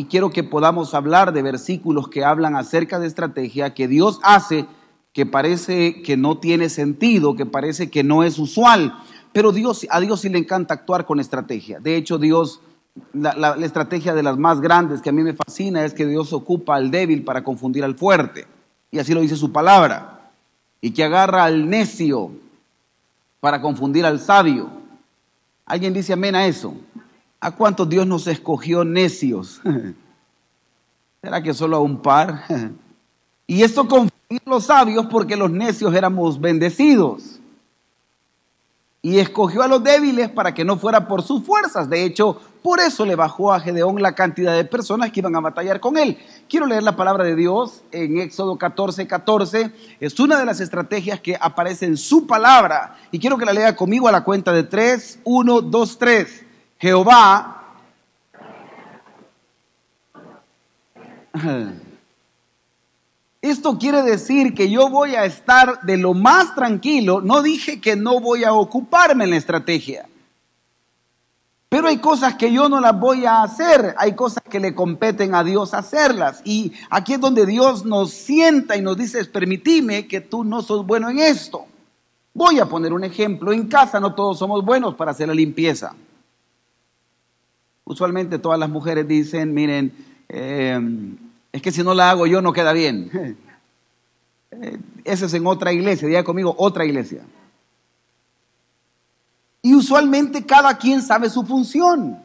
y quiero que podamos hablar de versículos que hablan acerca de estrategia que Dios hace que parece que no tiene sentido, que parece que no es usual, pero Dios, a Dios sí le encanta actuar con estrategia. De hecho, Dios, la, la estrategia de las más grandes que a mí me fascina es que Dios ocupa al débil para confundir al fuerte. Y así lo dice su palabra. Y que agarra al necio para confundir al sabio. ¿Alguien dice amén a eso? ¿A cuántos Dios nos escogió necios? ¿Será que solo a un par? y esto confundió los sabios porque los necios éramos bendecidos. Y escogió a los débiles para que no fuera por sus fuerzas. De hecho, por eso le bajó a Gedeón la cantidad de personas que iban a batallar con él. Quiero leer la palabra de Dios en Éxodo 14, 14. Es una de las estrategias que aparece en su palabra. Y quiero que la lea conmigo a la cuenta de 3, 1, 2, 3. Jehová esto quiere decir que yo voy a estar de lo más tranquilo. No dije que no voy a ocuparme en la estrategia. Pero hay cosas que yo no las voy a hacer. Hay cosas que le competen a Dios hacerlas. Y aquí es donde Dios nos sienta y nos dice, permitime que tú no sos bueno en esto. Voy a poner un ejemplo. En casa no todos somos buenos para hacer la limpieza. Usualmente todas las mujeres dicen, miren, eh, es que si no la hago yo no queda bien. Eh, Ese es en otra iglesia, diga conmigo, otra iglesia. Y usualmente cada quien sabe su función.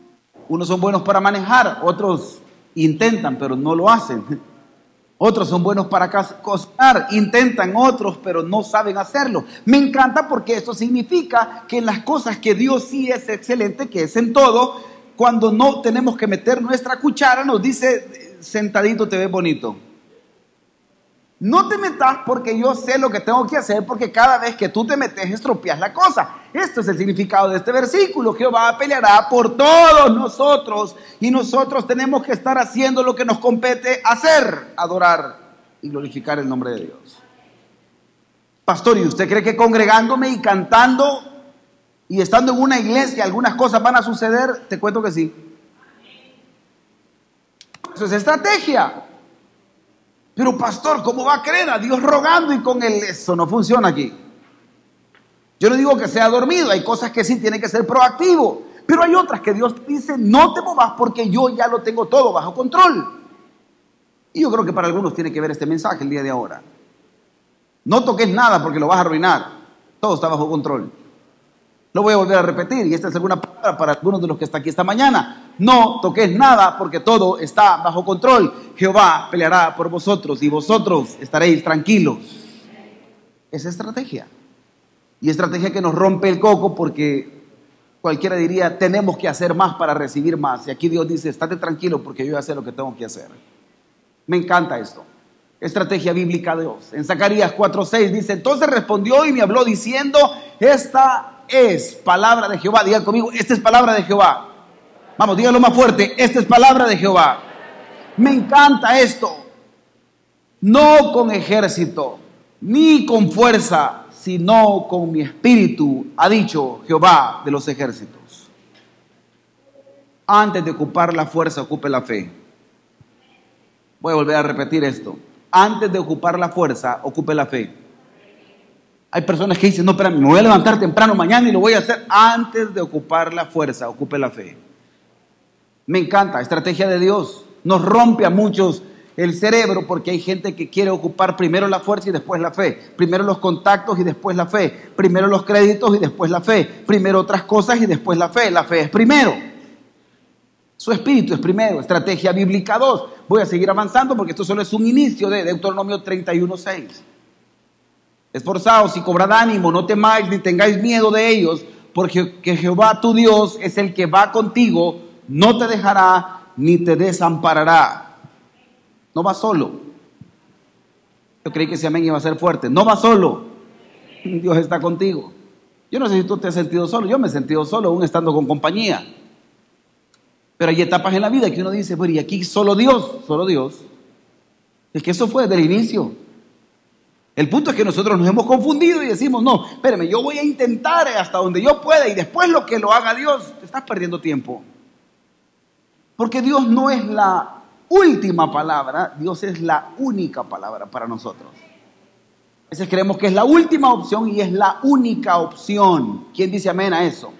Unos son buenos para manejar, otros intentan, pero no lo hacen. Otros son buenos para cocinar, intentan otros, pero no saben hacerlo. Me encanta porque esto significa que en las cosas que Dios sí es excelente, que es en todo, cuando no tenemos que meter nuestra cuchara, nos dice, sentadito te ves bonito. No te metas porque yo sé lo que tengo que hacer, porque cada vez que tú te metes estropeas la cosa. Esto es el significado de este versículo. Jehová peleará por todos nosotros y nosotros tenemos que estar haciendo lo que nos compete hacer, adorar y glorificar el nombre de Dios. Pastor, ¿y usted cree que congregándome y cantando y estando en una iglesia algunas cosas van a suceder? Te cuento que sí. Eso es estrategia. Pero pastor, ¿cómo va a creer a Dios rogando y con él? Eso no funciona aquí. Yo no digo que sea dormido, hay cosas que sí tiene que ser proactivo, pero hay otras que Dios dice, no te movas porque yo ya lo tengo todo bajo control. Y yo creo que para algunos tiene que ver este mensaje el día de ahora. No toques nada porque lo vas a arruinar. Todo está bajo control. Lo voy a volver a repetir y esta es alguna palabra para algunos de los que están aquí esta mañana. No toques nada porque todo está bajo control. Jehová peleará por vosotros y vosotros estaréis tranquilos. Es estrategia. Y estrategia que nos rompe el coco porque cualquiera diría, tenemos que hacer más para recibir más. Y aquí Dios dice, estate tranquilo porque yo voy a hacer lo que tengo que hacer. Me encanta esto. Estrategia bíblica de Dios. En Zacarías 4:6 dice, entonces respondió y me habló diciendo, esta es palabra de Jehová. Diga conmigo, esta es palabra de Jehová. Vamos, dígalo más fuerte, esta es palabra de Jehová. Me encanta esto. No con ejército, ni con fuerza, sino con mi espíritu, ha dicho Jehová de los ejércitos. Antes de ocupar la fuerza, ocupe la fe. Voy a volver a repetir esto. Antes de ocupar la fuerza, ocupe la fe. Hay personas que dicen, no, espérame, me voy a levantar temprano mañana y lo voy a hacer antes de ocupar la fuerza, ocupe la fe. Me encanta, estrategia de Dios. Nos rompe a muchos el cerebro porque hay gente que quiere ocupar primero la fuerza y después la fe. Primero los contactos y después la fe. Primero los créditos y después la fe. Primero otras cosas y después la fe. La fe es primero. Su espíritu es primero. Estrategia bíblica 2. Voy a seguir avanzando porque esto solo es un inicio de Deuteronomio 31.6. Esforzaos y cobrad ánimo, no temáis ni tengáis miedo de ellos, porque que Jehová tu Dios es el que va contigo, no te dejará ni te desamparará. No va solo. Yo creí que ese amén iba a ser fuerte. No va solo. Dios está contigo. Yo no sé si tú te has sentido solo. Yo me he sentido solo aún estando con compañía. Pero hay etapas en la vida que uno dice, bueno, y aquí solo Dios, solo Dios. Es que eso fue desde el inicio. El punto es que nosotros nos hemos confundido y decimos, no, espérame, yo voy a intentar hasta donde yo pueda y después lo que lo haga Dios, te estás perdiendo tiempo. Porque Dios no es la última palabra, Dios es la única palabra para nosotros. A veces creemos que es la última opción y es la única opción. ¿Quién dice amén a eso?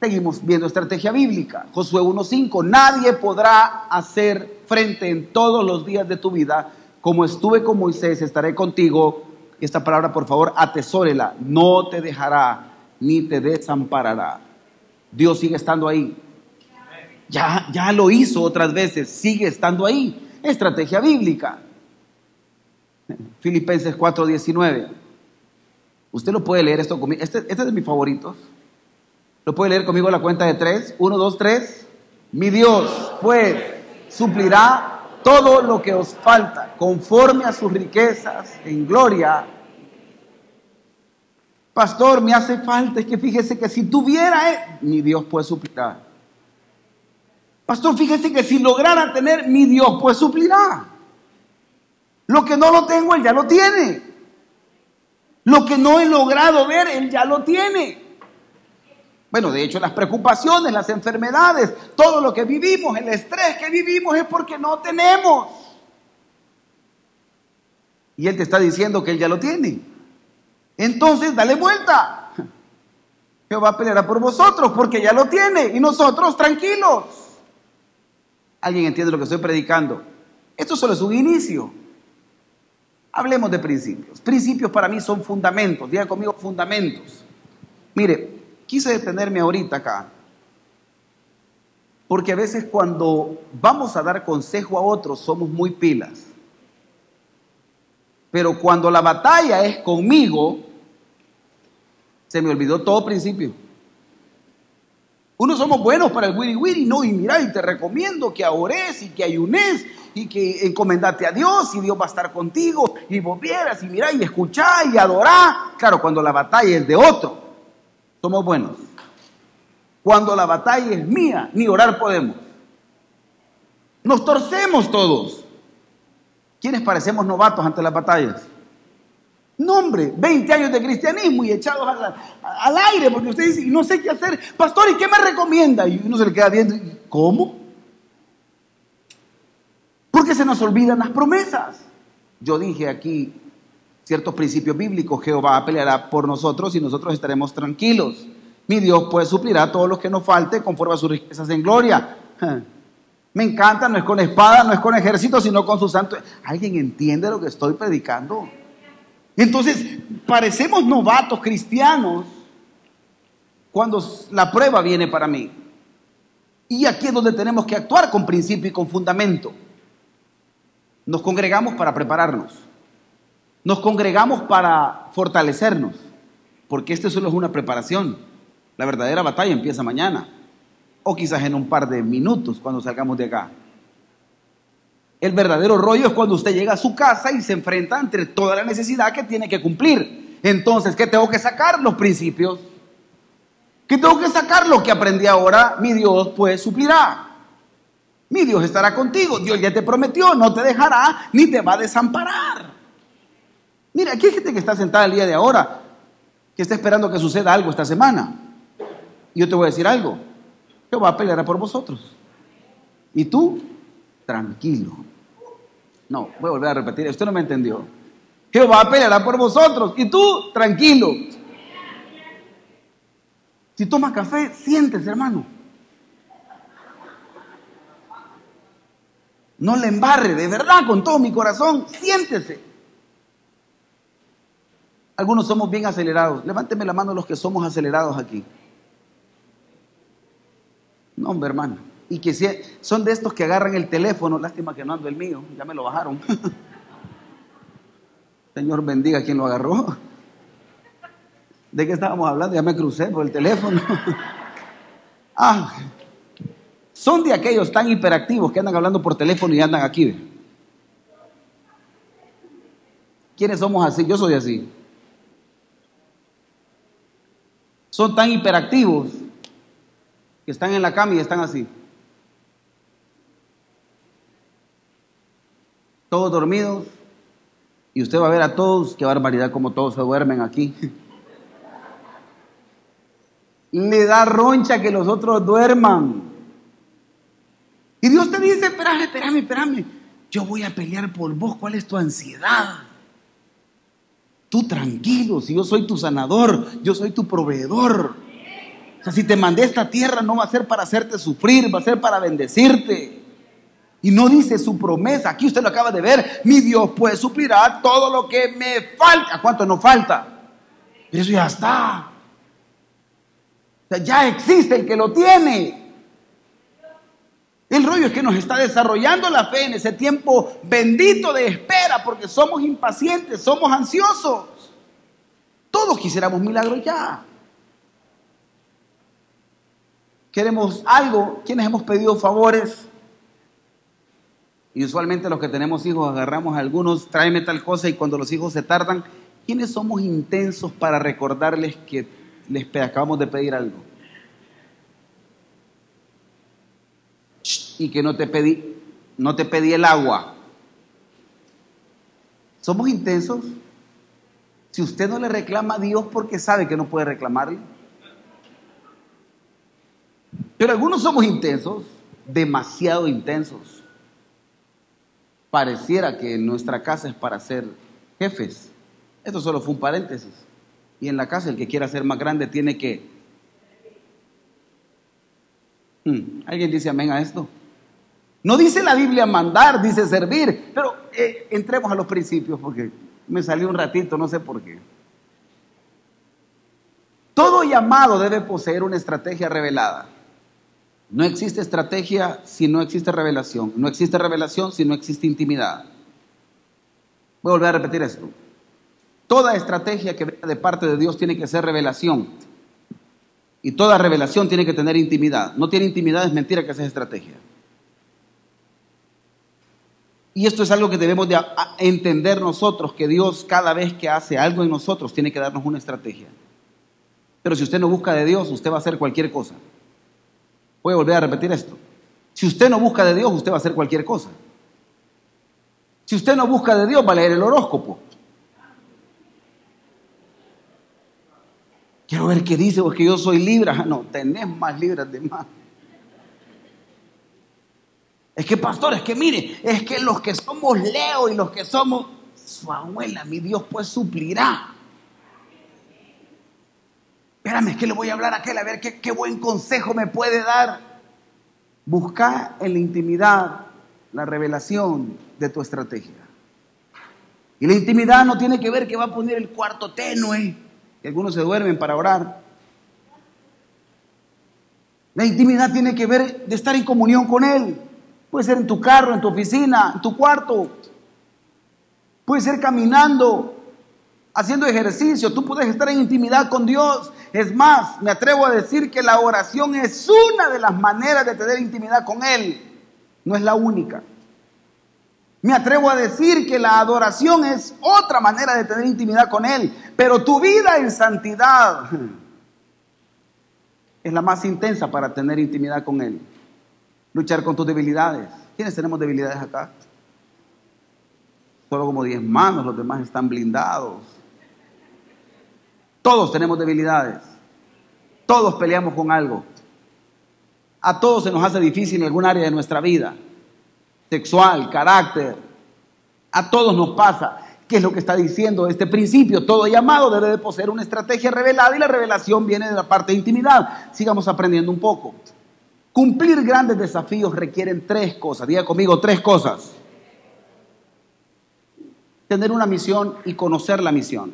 Seguimos viendo estrategia bíblica. Josué 1.5, nadie podrá hacer frente en todos los días de tu vida. Como estuve con Moisés, estaré contigo. Esta palabra, por favor, atesórela. No te dejará ni te desamparará. Dios sigue estando ahí. Ya, ya lo hizo otras veces, sigue estando ahí. Estrategia bíblica. Filipenses 4:19. Usted lo puede leer esto conmigo. Este, este es de mis favoritos. Lo puede leer conmigo la cuenta de tres. Uno, dos, tres. Mi Dios, pues, suplirá todo lo que os falta, conforme a sus riquezas en gloria. Pastor, me hace falta, es que fíjese que si tuviera, eh, mi Dios puede suplirá. Pastor, fíjese que si lograra tener, mi Dios pues suplirá. Lo que no lo tengo, Él ya lo tiene. Lo que no he logrado ver, Él ya lo tiene. Bueno, de hecho, las preocupaciones, las enfermedades, todo lo que vivimos, el estrés que vivimos es porque no tenemos. Y Él te está diciendo que Él ya lo tiene. Entonces, dale vuelta. Jehová peleará por vosotros porque ya lo tiene. Y nosotros tranquilos. ¿Alguien entiende lo que estoy predicando? Esto solo es un inicio. Hablemos de principios. Principios para mí son fundamentos. Diga conmigo fundamentos. Mire, quise detenerme ahorita acá. Porque a veces cuando vamos a dar consejo a otros somos muy pilas. Pero cuando la batalla es conmigo, se me olvidó todo principio. Unos somos buenos para el wiri wiri, no, y mira, y te recomiendo que ores y que ayunes y que encomendate a Dios y Dios va a estar contigo y vos vieras y mira y escuchá y adorá. Claro, cuando la batalla es de otro, somos buenos. Cuando la batalla es mía, ni orar podemos. Nos torcemos todos. ¿Quiénes parecemos novatos ante las batallas? No, hombre, 20 años de cristianismo y echados al, aire, porque usted dice, no sé qué hacer. Pastor, ¿y qué me recomienda? Y uno se le queda viendo, ¿cómo? Porque se nos olvidan las promesas. Yo dije aquí ciertos principios bíblicos, Jehová peleará por nosotros y nosotros estaremos tranquilos. Mi Dios pues suplirá todo lo que nos falte conforme a sus riquezas en gloria. Me encanta, no es con espada, no es con ejército, sino con su santo. ¿Alguien entiende lo que estoy predicando? Entonces, parecemos novatos cristianos cuando la prueba viene para mí. Y aquí es donde tenemos que actuar con principio y con fundamento. Nos congregamos para prepararnos. Nos congregamos para fortalecernos. Porque esto solo es una preparación. La verdadera batalla empieza mañana. O quizás en un par de minutos cuando salgamos de acá. El verdadero rollo es cuando usted llega a su casa y se enfrenta entre toda la necesidad que tiene que cumplir. Entonces, ¿qué tengo que sacar? Los principios. ¿Qué tengo que sacar? Lo que aprendí ahora, mi Dios pues suplirá. Mi Dios estará contigo. Dios ya te prometió, no te dejará ni te va a desamparar. Mira, aquí hay gente que está sentada el día de ahora, que está esperando que suceda algo esta semana. Yo te voy a decir algo. Jehová peleará por vosotros. Y tú, tranquilo. No, voy a volver a repetir, usted no me entendió. Jehová peleará por vosotros y tú tranquilo. Si tomas café, siéntese, hermano. No le embarre, de verdad, con todo mi corazón, siéntese. Algunos somos bien acelerados. Levánteme la mano los que somos acelerados aquí. No, hombre, hermano. Y que son de estos que agarran el teléfono, lástima que no ando el mío, ya me lo bajaron. Señor bendiga quien lo agarró. ¿De qué estábamos hablando? Ya me crucé por el teléfono. ah, son de aquellos tan hiperactivos que andan hablando por teléfono y andan aquí. ¿Quiénes somos así? Yo soy así. Son tan hiperactivos que están en la cama y están así. todos dormidos, y usted va a ver a todos, qué barbaridad como todos se duermen aquí. Le da roncha que los otros duerman. Y Dios te dice, espérame, espérame, espérame. Yo voy a pelear por vos. ¿Cuál es tu ansiedad? Tú tranquilo, si yo soy tu sanador, yo soy tu proveedor. O sea, si te mandé esta tierra no va a ser para hacerte sufrir, va a ser para bendecirte. Y no dice su promesa, aquí usted lo acaba de ver, mi Dios pues suplirá todo lo que me falta. ¿Cuánto no falta? Eso ya está. O sea, ya existe el que lo tiene. El rollo es que nos está desarrollando la fe en ese tiempo bendito de espera porque somos impacientes, somos ansiosos. Todos quisiéramos milagros ya. Queremos algo. ¿Quiénes hemos pedido favores? Y usualmente los que tenemos hijos agarramos a algunos, tráeme tal cosa y cuando los hijos se tardan, ¿quiénes somos intensos para recordarles que les acabamos de pedir algo? Y que no te pedí, no te pedí el agua. Somos intensos. Si usted no le reclama a Dios porque sabe que no puede reclamarle. Pero algunos somos intensos, demasiado intensos. Pareciera que nuestra casa es para ser jefes. Esto solo fue un paréntesis. Y en la casa el que quiera ser más grande tiene que... Hmm, ¿Alguien dice amén a esto? No dice la Biblia mandar, dice servir. Pero eh, entremos a los principios porque me salió un ratito, no sé por qué. Todo llamado debe poseer una estrategia revelada. No existe estrategia si no existe revelación. No existe revelación si no existe intimidad. Voy a volver a repetir esto. Toda estrategia que venga de parte de Dios tiene que ser revelación. Y toda revelación tiene que tener intimidad. No tiene intimidad, es mentira que sea estrategia. Y esto es algo que debemos de entender nosotros, que Dios cada vez que hace algo en nosotros tiene que darnos una estrategia. Pero si usted no busca de Dios, usted va a hacer cualquier cosa. Voy a volver a repetir esto. Si usted no busca de Dios, usted va a hacer cualquier cosa. Si usted no busca de Dios, va a leer el horóscopo. Quiero ver qué dice, porque yo soy libra. No, tenés más libras de más. Es que, pastor, es que mire, es que los que somos Leo y los que somos su abuela, mi Dios pues suplirá. Espérame, es que le voy a hablar a aquel a ver qué, qué buen consejo me puede dar. Busca en la intimidad la revelación de tu estrategia. Y la intimidad no tiene que ver que va a poner el cuarto tenue, que algunos se duermen para orar. La intimidad tiene que ver de estar en comunión con Él. Puede ser en tu carro, en tu oficina, en tu cuarto. Puede ser caminando, haciendo ejercicio. Tú puedes estar en intimidad con Dios. Es más, me atrevo a decir que la oración es una de las maneras de tener intimidad con Él. No es la única. Me atrevo a decir que la adoración es otra manera de tener intimidad con Él. Pero tu vida en santidad es la más intensa para tener intimidad con Él luchar con tus debilidades. ¿Quiénes tenemos debilidades acá? Solo como diez manos, los demás están blindados. Todos tenemos debilidades. Todos peleamos con algo. A todos se nos hace difícil en algún área de nuestra vida. Sexual, carácter. A todos nos pasa. ¿Qué es lo que está diciendo este principio? Todo llamado debe de poseer una estrategia revelada y la revelación viene de la parte de intimidad. Sigamos aprendiendo un poco. Cumplir grandes desafíos requieren tres cosas. Diga conmigo tres cosas. Tener una misión y conocer la misión.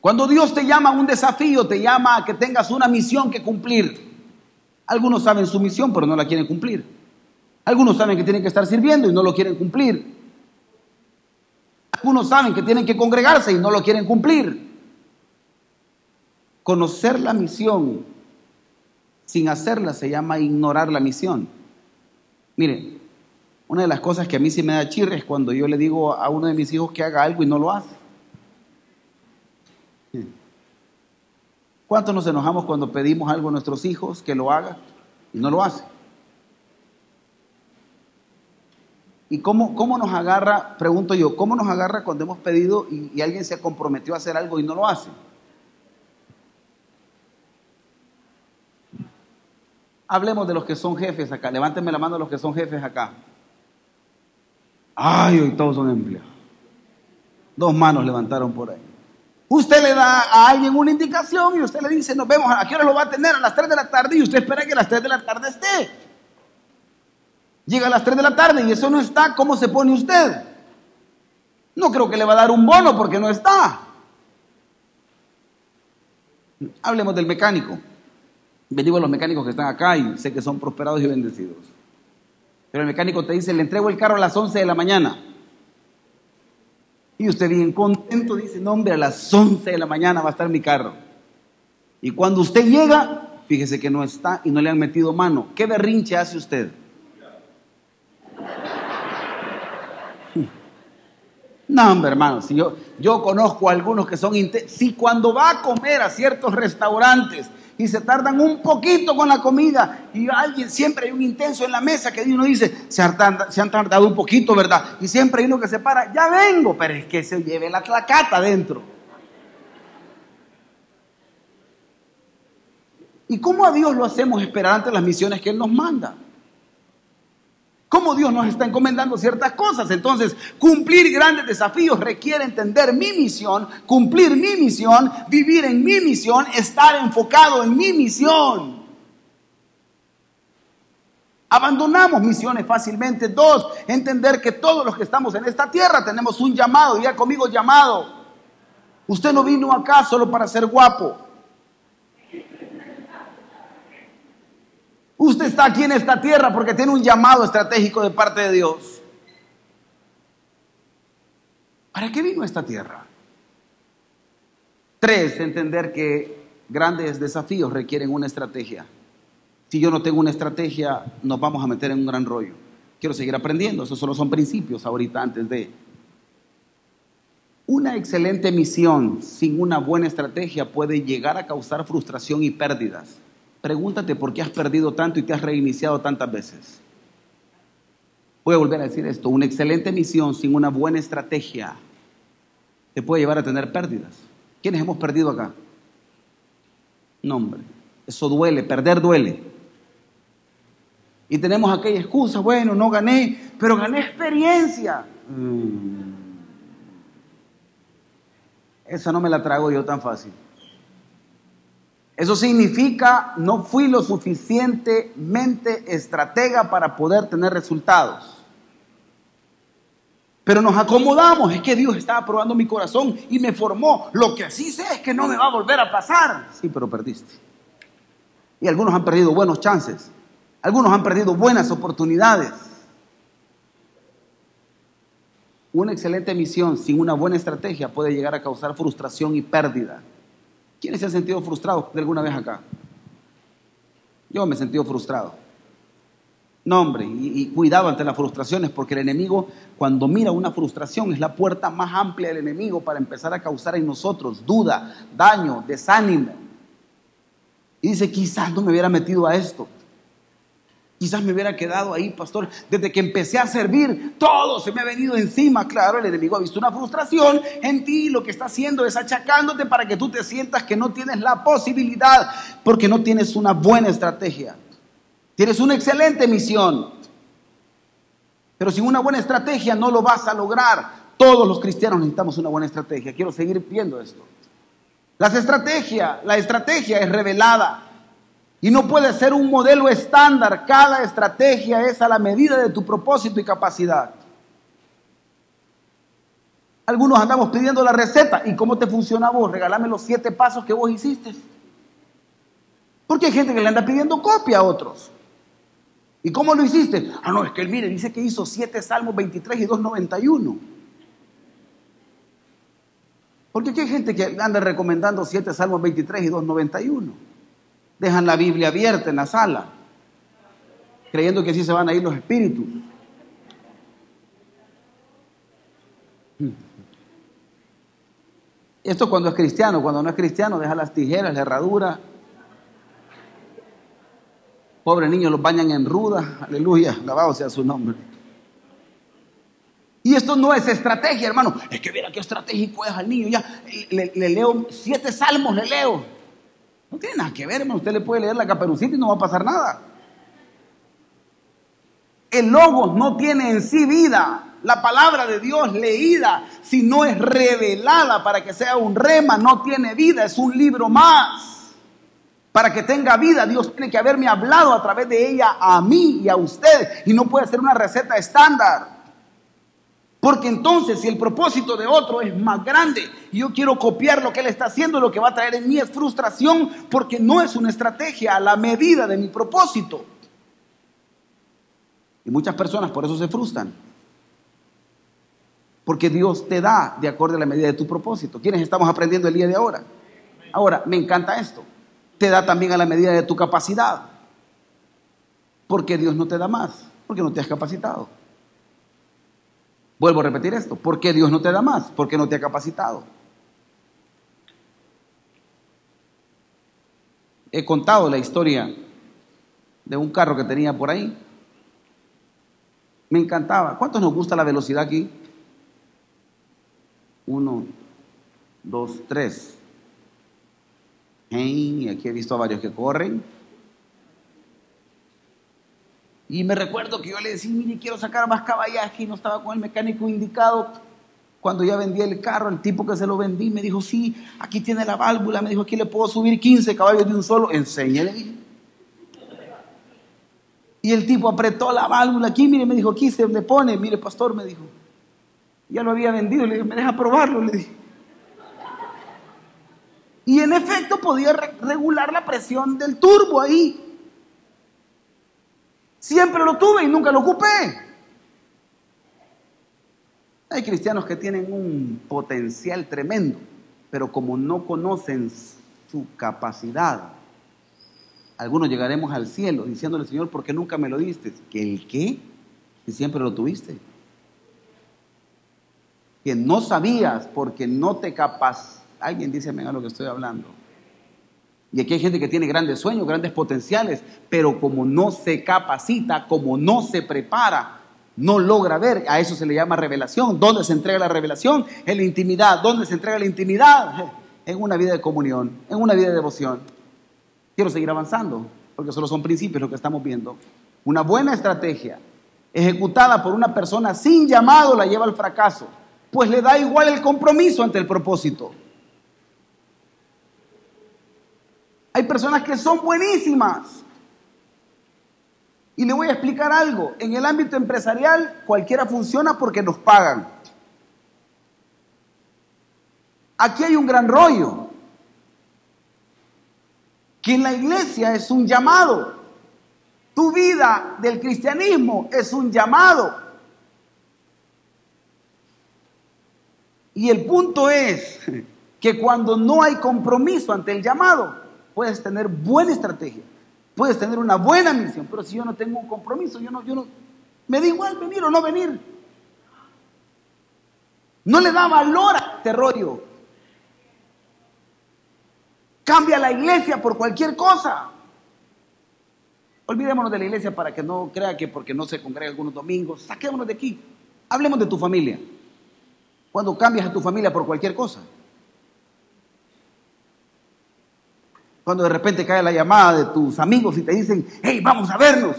Cuando Dios te llama a un desafío, te llama a que tengas una misión que cumplir. Algunos saben su misión, pero no la quieren cumplir. Algunos saben que tienen que estar sirviendo y no lo quieren cumplir. Algunos saben que tienen que congregarse y no lo quieren cumplir. Conocer la misión sin hacerla se llama ignorar la misión. Mire, una de las cosas que a mí sí me da chirre es cuando yo le digo a uno de mis hijos que haga algo y no lo hace. ¿Cuántos nos enojamos cuando pedimos algo a nuestros hijos que lo haga y no lo hace? ¿Y cómo, cómo nos agarra, pregunto yo, cómo nos agarra cuando hemos pedido y, y alguien se comprometió a hacer algo y no lo hace? Hablemos de los que son jefes acá. Levántenme la mano los que son jefes acá. Ay, hoy todos son empleados. Dos manos levantaron por ahí. Usted le da a alguien una indicación y usted le dice, nos vemos, ¿a qué hora lo va a tener? A las 3 de la tarde y usted espera que a las 3 de la tarde esté. Llega a las 3 de la tarde y eso no está, ¿cómo se pone usted? No creo que le va a dar un bono porque no está. Hablemos del mecánico. Bendigo a los mecánicos que están acá y sé que son prosperados y bendecidos. Pero el mecánico te dice, le entrego el carro a las 11 de la mañana. Y usted bien contento dice, no hombre, a las 11 de la mañana va a estar mi carro. Y cuando usted llega, fíjese que no está y no le han metido mano. ¿Qué berrinche hace usted? No, hombre, hermano, yo, yo conozco a algunos que son... Si cuando va a comer a ciertos restaurantes y se tardan un poquito con la comida y alguien, siempre hay un intenso en la mesa que uno dice, se han, tardado un poquito, ¿verdad? Y siempre hay uno que se para, ya vengo, pero es que se lleve la clacata adentro. ¿Y cómo a Dios lo hacemos esperar ante las misiones que Él nos manda? Cómo Dios nos está encomendando ciertas cosas. Entonces, cumplir grandes desafíos requiere entender mi misión, cumplir mi misión, vivir en mi misión, estar enfocado en mi misión. Abandonamos misiones fácilmente. Dos, entender que todos los que estamos en esta tierra tenemos un llamado. Diga conmigo llamado. Usted no vino acá solo para ser guapo. Usted está aquí en esta tierra porque tiene un llamado estratégico de parte de Dios. ¿Para qué vino esta tierra? Tres, entender que grandes desafíos requieren una estrategia. Si yo no tengo una estrategia, nos vamos a meter en un gran rollo. Quiero seguir aprendiendo, esos solo son principios ahorita antes de... Una excelente misión sin una buena estrategia puede llegar a causar frustración y pérdidas. Pregúntate por qué has perdido tanto y te has reiniciado tantas veces. Voy a volver a decir esto, una excelente misión sin una buena estrategia te puede llevar a tener pérdidas. ¿Quiénes hemos perdido acá? No, hombre, eso duele, perder duele. Y tenemos aquella excusa, bueno, no gané, pero gané experiencia. Mm. Esa no me la trago yo tan fácil. Eso significa no fui lo suficientemente estratega para poder tener resultados. Pero nos acomodamos, es que Dios estaba probando mi corazón y me formó. Lo que sí sé es que no me va a volver a pasar. Sí, pero perdiste. Y algunos han perdido buenos chances. Algunos han perdido buenas oportunidades. Una excelente misión sin una buena estrategia puede llegar a causar frustración y pérdida. ¿Quiénes se han sentido frustrados de alguna vez acá? Yo me he sentido frustrado. No, hombre, y, y, cuidado ante las frustraciones, porque el enemigo, cuando mira una frustración, es la puerta más amplia del enemigo para empezar a causar en nosotros duda, daño, desánimo. Y dice, quizás no me hubiera metido a esto. Quizás me hubiera quedado ahí, pastor. Desde que empecé a servir, todo se me ha venido encima. Claro, el enemigo ha visto una frustración en ti. Lo que está haciendo es achacándote para que tú te sientas que no tienes la posibilidad, porque no tienes una buena estrategia. Tienes una excelente misión, pero sin una buena estrategia no lo vas a lograr. Todos los cristianos necesitamos una buena estrategia. Quiero seguir viendo esto. Las estrategias, la estrategia es revelada. Y no puede ser un modelo estándar. Cada estrategia es a la medida de tu propósito y capacidad. Algunos andamos pidiendo la receta. ¿Y cómo te funciona vos? Regálame los siete pasos que vos hiciste. Porque hay gente que le anda pidiendo copia a otros. ¿Y cómo lo hiciste? Ah, no, es que él mire, dice que hizo siete salmos 23 y 291. Porque aquí hay gente que anda recomendando siete salmos 23 y 291 dejan la Biblia abierta en la sala, creyendo que así se van a ir los espíritus. Esto cuando es cristiano, cuando no es cristiano, deja las tijeras, la herradura. Pobres niños los bañan en ruda, aleluya, alabado sea su nombre. Y esto no es estrategia, hermano. Es que mira qué estratégico es al niño. Ya le leo siete salmos, le leo. No tiene nada que ver, hermano. Usted le puede leer la caperucita y no va a pasar nada. El logos no tiene en sí vida. La palabra de Dios leída, si no es revelada para que sea un rema, no tiene vida, es un libro más. Para que tenga vida, Dios tiene que haberme hablado a través de ella a mí y a usted. Y no puede ser una receta estándar. Porque entonces si el propósito de otro es más grande y yo quiero copiar lo que él está haciendo, lo que va a traer en mí es frustración porque no es una estrategia a la medida de mi propósito. Y muchas personas por eso se frustran. Porque Dios te da de acuerdo a la medida de tu propósito. ¿Quiénes estamos aprendiendo el día de ahora? Ahora, me encanta esto. Te da también a la medida de tu capacidad. Porque Dios no te da más, porque no te has capacitado. Vuelvo a repetir esto. ¿Por qué Dios no te da más? Porque no te ha capacitado. He contado la historia de un carro que tenía por ahí. Me encantaba. ¿Cuántos nos gusta la velocidad aquí? Uno, dos, tres. y aquí he visto a varios que corren. Y me recuerdo que yo le decía, mire, quiero sacar más caballaje y no estaba con el mecánico indicado. Cuando ya vendí el carro, el tipo que se lo vendí me dijo, sí, aquí tiene la válvula, me dijo, aquí le puedo subir 15 caballos de un solo, enséñale. Y el tipo apretó la válvula aquí, mire, me dijo, aquí se le pone, mire, pastor, me dijo. Ya lo había vendido, le dije, me deja probarlo, le dije. Y en efecto podía regular la presión del turbo ahí. Siempre lo tuve y nunca lo ocupé. Hay cristianos que tienen un potencial tremendo, pero como no conocen su capacidad, algunos llegaremos al cielo diciéndole, Señor, ¿por qué nunca me lo diste? ¿Que el qué? Si siempre lo tuviste. Que no sabías porque no te capas. Alguien dice, a lo que estoy hablando. Y aquí hay gente que tiene grandes sueños, grandes potenciales, pero como no se capacita, como no se prepara, no logra ver. A eso se le llama revelación. ¿Dónde se entrega la revelación? En la intimidad. ¿Dónde se entrega la intimidad? En una vida de comunión, en una vida de devoción. Quiero seguir avanzando, porque solo son principios lo que estamos viendo. Una buena estrategia ejecutada por una persona sin llamado la lleva al fracaso, pues le da igual el compromiso ante el propósito. Hay personas que son buenísimas. Y le voy a explicar algo. En el ámbito empresarial cualquiera funciona porque nos pagan. Aquí hay un gran rollo. Que en la iglesia es un llamado. Tu vida del cristianismo es un llamado. Y el punto es que cuando no hay compromiso ante el llamado, puedes tener buena estrategia, puedes tener una buena misión, pero si yo no tengo un compromiso, yo no, yo no, me da igual venir o no venir. No le da valor a este rollo. Cambia la iglesia por cualquier cosa. Olvidémonos de la iglesia para que no crea que porque no se congrega algunos domingos, saquémonos de aquí. Hablemos de tu familia. Cuando cambias a tu familia por cualquier cosa. Cuando de repente cae la llamada de tus amigos y te dicen, hey, vamos a vernos.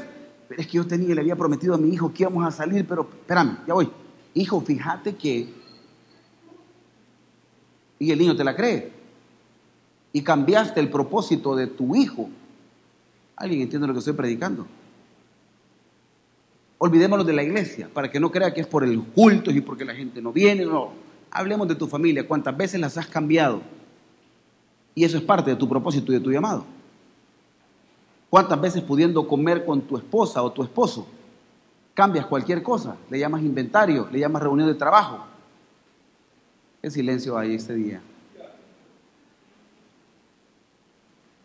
Pero es que yo tenía, le había prometido a mi hijo que íbamos a salir, pero espérame, ya voy. Hijo, fíjate que... Y el niño te la cree. Y cambiaste el propósito de tu hijo. ¿Alguien entiende lo que estoy predicando? Olvidémonos de la iglesia, para que no crea que es por el culto y porque la gente no viene, no. Hablemos de tu familia, cuántas veces las has cambiado y eso es parte de tu propósito y de tu llamado. ¿Cuántas veces pudiendo comer con tu esposa o tu esposo, cambias cualquier cosa? Le llamas inventario, le llamas reunión de trabajo. ¿Qué silencio hay este día?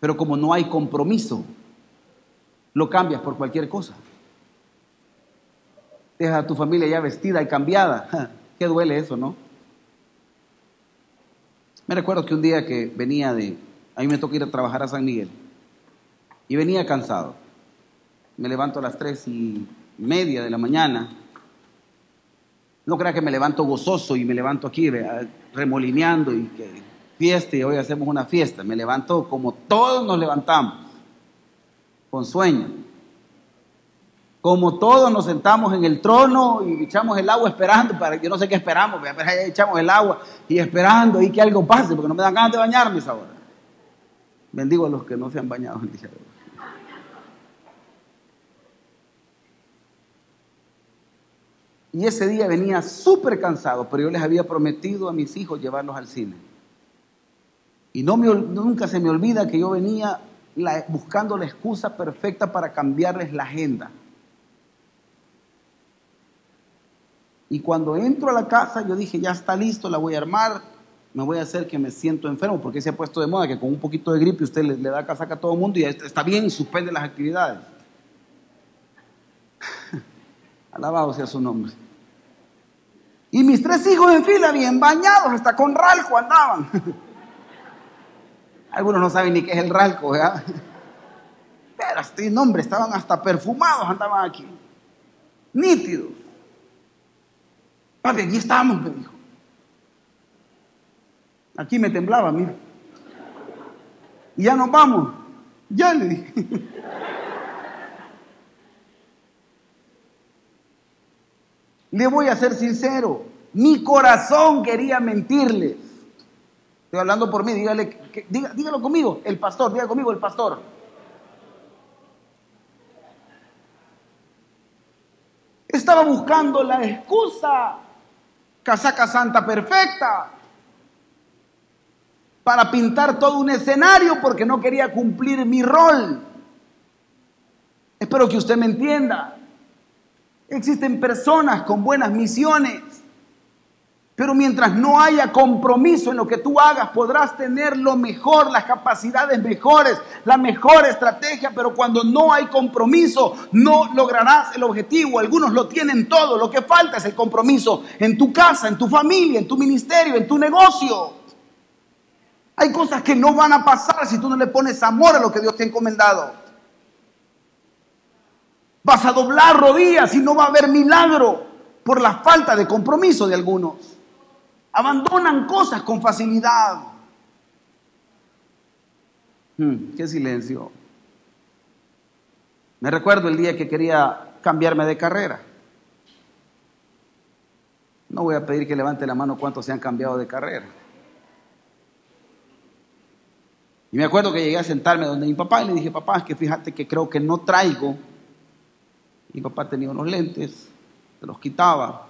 Pero como no hay compromiso, lo cambias por cualquier cosa. Deja a tu familia ya vestida y cambiada. Qué duele eso, ¿no? Me recuerdo que un día que venía de, a mí me tocó ir a trabajar a San Miguel y venía cansado. Me levanto a las tres y media de la mañana. No crea que me levanto gozoso y me levanto aquí remolineando y que fiesta y hoy hacemos una fiesta. Me levanto como todos nos levantamos, con sueño. Como todos nos sentamos en el trono y echamos el agua esperando, para, yo no sé qué esperamos, pero echamos el agua y esperando y que algo pase, porque no me dan ganas de bañarme esa hora. Bendigo a los que no se han bañado el día. Y ese día venía súper cansado, pero yo les había prometido a mis hijos llevarlos al cine. Y no me, nunca se me olvida que yo venía buscando la excusa perfecta para cambiarles la agenda. Y cuando entro a la casa, yo dije, ya está listo, la voy a armar, me voy a hacer que me siento enfermo, porque se ha puesto de moda que con un poquito de gripe usted le, da casaca a todo el mundo y está bien, suspende las actividades. Alabado sea su nombre. Y mis tres hijos en fila, bien bañados, hasta con ralco andaban. Algunos no saben ni qué es el ralco, ¿verdad? Pero este nombre, estaban hasta perfumados, andaban aquí. Nítidos. Papi, aquí estamos, me dijo. Aquí me temblaba, mira. Y ya nos vamos. Ya le dije. Le voy a ser sincero, mi corazón quería mentirles. Estoy hablando por mí, dígale, dígalo conmigo, el pastor, diga conmigo el pastor. Estaba buscando la excusa, casaca santa perfecta, para pintar todo un escenario porque no quería cumplir mi rol. Espero que usted me entienda. Existen personas con buenas misiones, pero mientras no haya compromiso en lo que tú hagas, podrás tener lo mejor, las capacidades mejores, la mejor estrategia, pero cuando no hay compromiso, no lograrás el objetivo. Algunos lo tienen todo, lo que falta es el compromiso en tu casa, en tu familia, en tu ministerio, en tu negocio. Hay cosas que no van a pasar si tú no le pones amor a lo que Dios te ha encomendado. Vas a doblar rodillas y no va a haber milagro por la falta de compromiso de algunos. Abandonan cosas con facilidad. Hmm, qué silencio. Me recuerdo el día que quería cambiarme de carrera. No voy a pedir que levante la mano cuántos se han cambiado de carrera. Y me acuerdo que llegué a sentarme donde mi papá y le dije, papá, es que fíjate que creo que no traigo mi papá tenía unos lentes, se los quitaba.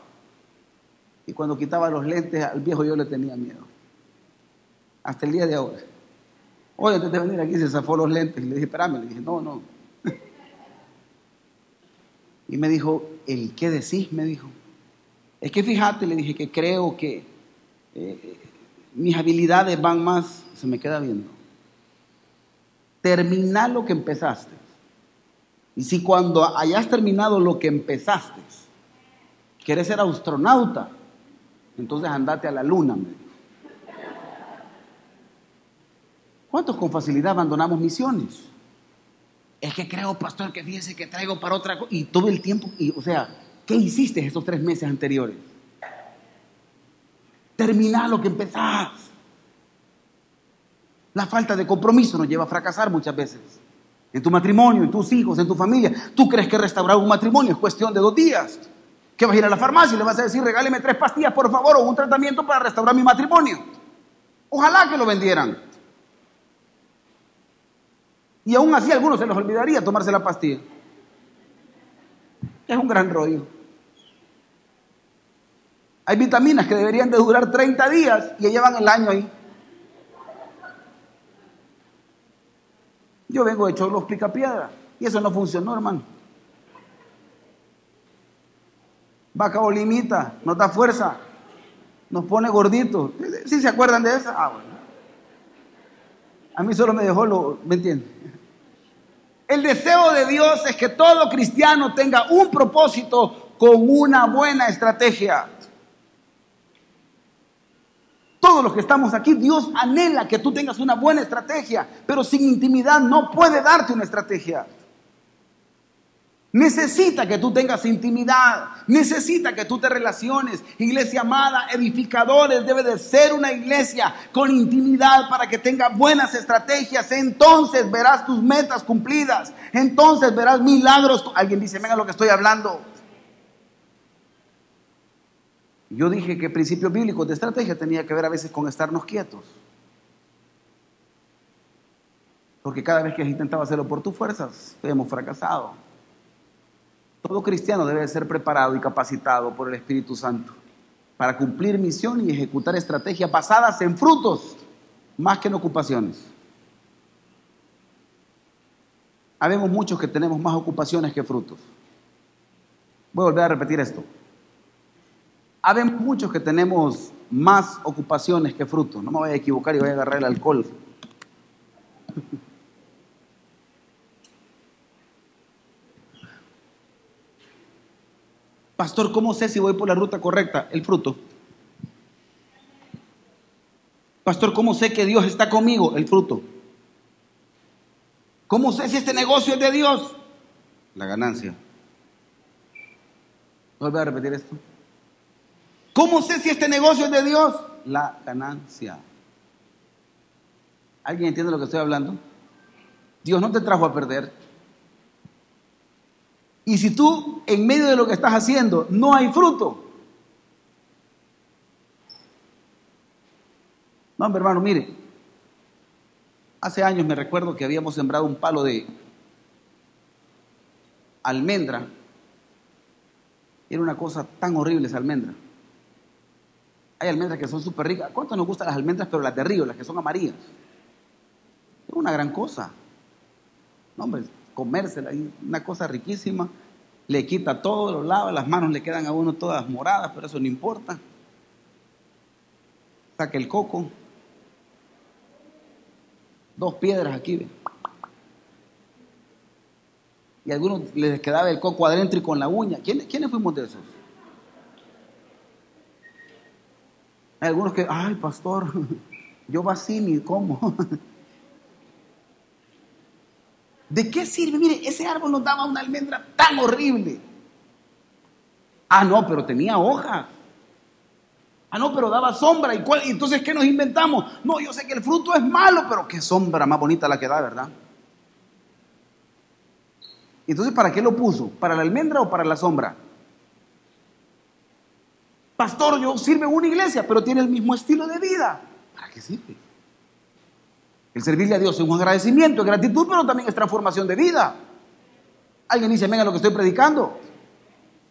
Y cuando quitaba los lentes al viejo yo le tenía miedo. Hasta el día de ahora. Oye, antes de venir aquí se zafó los lentes. Y le dije, espérame. Le dije, no, no. Y me dijo, ¿el qué decís? Me dijo. Es que fíjate, le dije que creo que eh, mis habilidades van más. Se me queda viendo. Termina lo que empezaste. Y si cuando hayas terminado lo que empezaste, quieres ser astronauta, entonces andate a la luna. ¿Cuántos con facilidad abandonamos misiones? Es que creo, pastor, que fíjese que traigo para otra cosa. Y todo el tiempo, y, o sea, ¿qué hiciste estos tres meses anteriores? Terminar lo que empezás. La falta de compromiso nos lleva a fracasar muchas veces en tu matrimonio, en tus hijos, en tu familia. ¿Tú crees que restaurar un matrimonio es cuestión de dos días? Que vas a ir a la farmacia y le vas a decir, regáleme tres pastillas, por favor, o un tratamiento para restaurar mi matrimonio. Ojalá que lo vendieran. Y aún así a algunos se les olvidaría tomarse la pastilla. Es un gran rollo. Hay vitaminas que deberían de durar 30 días y llevan el año ahí. Yo vengo de Cholo Piedra y eso no funcionó, hermano. Vaca limita, nos da fuerza, nos pone gorditos. ¿Sí se acuerdan de esa? Ah, bueno. A mí solo me dejó lo, ¿me entiendes? El deseo de Dios es que todo cristiano tenga un propósito con una buena estrategia. Todos los que estamos aquí, Dios anhela que tú tengas una buena estrategia, pero sin intimidad no puede darte una estrategia. Necesita que tú tengas intimidad, necesita que tú te relaciones. Iglesia amada, edificadores, debe de ser una iglesia con intimidad para que tenga buenas estrategias. Entonces verás tus metas cumplidas, entonces verás milagros. Alguien dice, venga lo que estoy hablando. Yo dije que principios bíblicos de estrategia tenía que ver a veces con estarnos quietos. Porque cada vez que has intentado hacerlo por tus fuerzas, hemos fracasado. Todo cristiano debe ser preparado y capacitado por el Espíritu Santo para cumplir misión y ejecutar estrategias basadas en frutos más que en ocupaciones. Habemos muchos que tenemos más ocupaciones que frutos. Voy a volver a repetir esto. Habemos muchos que tenemos más ocupaciones que frutos. No me voy a equivocar y voy a agarrar el alcohol. Pastor, ¿cómo sé si voy por la ruta correcta? El fruto. Pastor, ¿cómo sé que Dios está conmigo? El fruto. ¿Cómo sé si este negocio es de Dios? La ganancia. Voy a repetir esto. ¿Cómo sé si este negocio es de Dios? La ganancia. ¿Alguien entiende lo que estoy hablando? Dios no te trajo a perder. Y si tú en medio de lo que estás haciendo no hay fruto, no, hermano, mire, hace años me recuerdo que habíamos sembrado un palo de almendra. Era una cosa tan horrible esa almendra. Hay almendras que son súper ricas. ¿Cuánto nos gustan las almendras, pero las de río, las que son amarillas? Es una gran cosa. No, hombre, comérsela, una cosa riquísima, le quita todo, lo lava, las manos le quedan a uno todas moradas, pero eso no importa. Saca el coco, dos piedras aquí, y a algunos les quedaba el coco adentro y con la uña. ¿Quiénes, ¿Quiénes fuimos de esos? Hay algunos que, ay, pastor, yo así ni cómo. ¿De qué sirve? Mire, ese árbol nos daba una almendra tan horrible. Ah, no, pero tenía hojas. Ah, no, pero daba sombra. ¿Y, cuál? entonces qué nos inventamos? No, yo sé que el fruto es malo, pero qué sombra más bonita la que da, ¿verdad? Entonces, ¿para qué lo puso? ¿Para la almendra o para la sombra? Pastor, yo sirve una iglesia, pero tiene el mismo estilo de vida. ¿Para qué sirve? El servirle a Dios es un agradecimiento, es gratitud, pero también es transformación de vida. Alguien dice, venga lo que estoy predicando.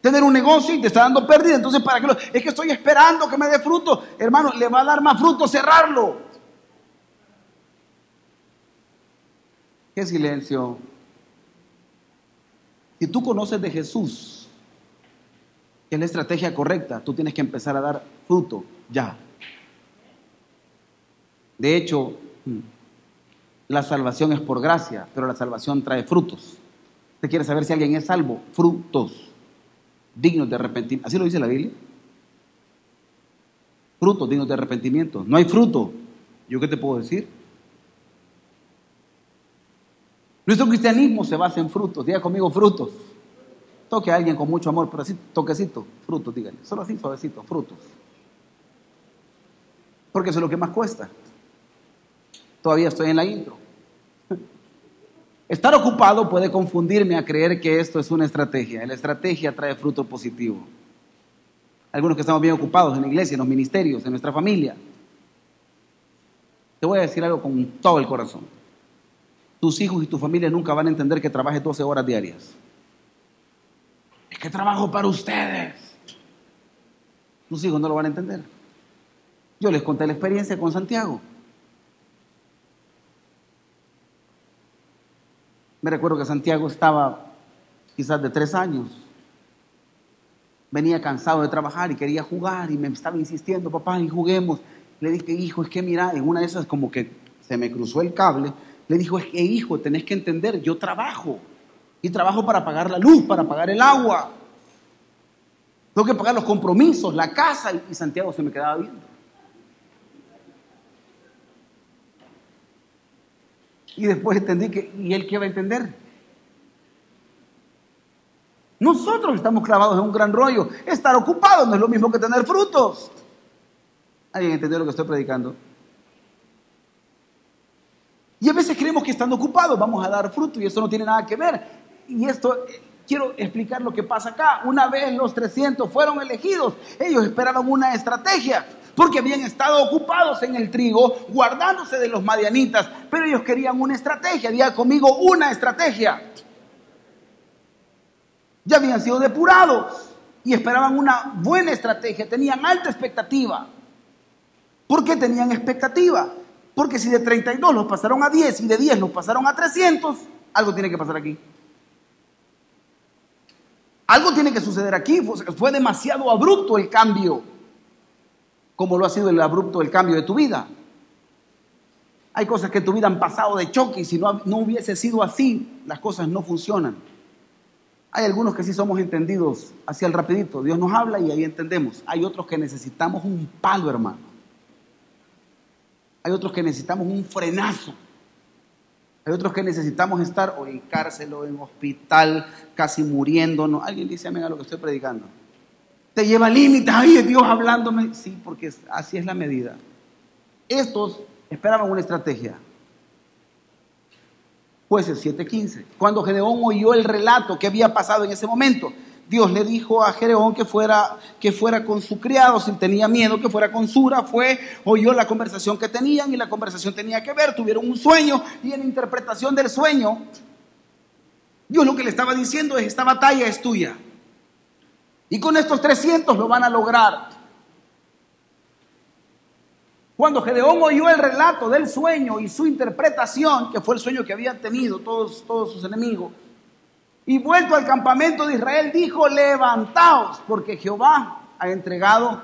Tener un negocio y te está dando pérdida, entonces ¿para qué lo? Es que estoy esperando que me dé fruto. Hermano, le va a dar más fruto cerrarlo. Qué silencio. Si tú conoces de Jesús, que es la estrategia correcta, tú tienes que empezar a dar fruto ya. De hecho, la salvación es por gracia, pero la salvación trae frutos. ¿Usted quiere saber si alguien es salvo? Frutos dignos de arrepentimiento. ¿Así lo dice la Biblia? Frutos dignos de arrepentimiento. No hay fruto. ¿Yo qué te puedo decir? Nuestro cristianismo se basa en frutos. Diga conmigo frutos. Toque a alguien con mucho amor, pero así, toquecito, frutos, díganle. Solo así, suavecito, frutos. Porque eso es lo que más cuesta. Todavía estoy en la intro. Estar ocupado puede confundirme a creer que esto es una estrategia. La estrategia trae fruto positivo. Algunos que estamos bien ocupados en la iglesia, en los ministerios, en nuestra familia. Te voy a decir algo con todo el corazón. Tus hijos y tu familia nunca van a entender que trabajes 12 horas diarias. Es que trabajo para ustedes. Tus hijos no lo van a entender. Yo les conté la experiencia con Santiago. Me recuerdo que Santiago estaba quizás de tres años. Venía cansado de trabajar y quería jugar y me estaba insistiendo, papá, y juguemos. Le dije, hijo, es que mira, en una de esas como que se me cruzó el cable. Le dijo, es que hijo, tenés que entender, yo trabajo. Y trabajo para pagar la luz, para pagar el agua. Tengo que pagar los compromisos, la casa. Y Santiago se me quedaba viendo. Y después entendí que, ¿y él qué va a entender? Nosotros estamos clavados en un gran rollo. Estar ocupado no es lo mismo que tener frutos. ¿Alguien entendió lo que estoy predicando? Y a veces creemos que estando ocupados vamos a dar fruto y eso no tiene nada que ver. Y esto, eh, quiero explicar lo que pasa acá. Una vez los 300 fueron elegidos, ellos esperaban una estrategia porque habían estado ocupados en el trigo, guardándose de los madianitas, pero ellos querían una estrategia, diga conmigo una estrategia. Ya habían sido depurados y esperaban una buena estrategia, tenían alta expectativa. ¿Por qué tenían expectativa? Porque si de 32 los pasaron a 10 y de 10 los pasaron a 300, algo tiene que pasar aquí. Algo tiene que suceder aquí. Fue demasiado abrupto el cambio, como lo ha sido el abrupto el cambio de tu vida. Hay cosas que en tu vida han pasado de choque y si no, no hubiese sido así, las cosas no funcionan. Hay algunos que sí somos entendidos hacia el rapidito. Dios nos habla y ahí entendemos. Hay otros que necesitamos un palo, hermano. Hay otros que necesitamos un frenazo. Hay otros que necesitamos estar o en cárcel o en hospital, casi muriendo. Alguien dice amén a lo que estoy predicando. Lleva límites. Ay, Dios hablándome. Sí, porque así es la medida. Estos esperaban una estrategia. Jueces 7:15. Cuando Gedeón oyó el relato que había pasado en ese momento, Dios le dijo a Gedeón que fuera, que fuera con su criado, si tenía miedo, que fuera con Sura, fue, oyó la conversación que tenían y la conversación tenía que ver, tuvieron un sueño y en interpretación del sueño, Dios lo que le estaba diciendo es, esta batalla es tuya. Y con estos 300 lo van a lograr. Cuando Gedeón oyó el relato del sueño y su interpretación, que fue el sueño que habían tenido todos, todos sus enemigos, y vuelto al campamento de Israel, dijo, levantaos, porque Jehová ha entregado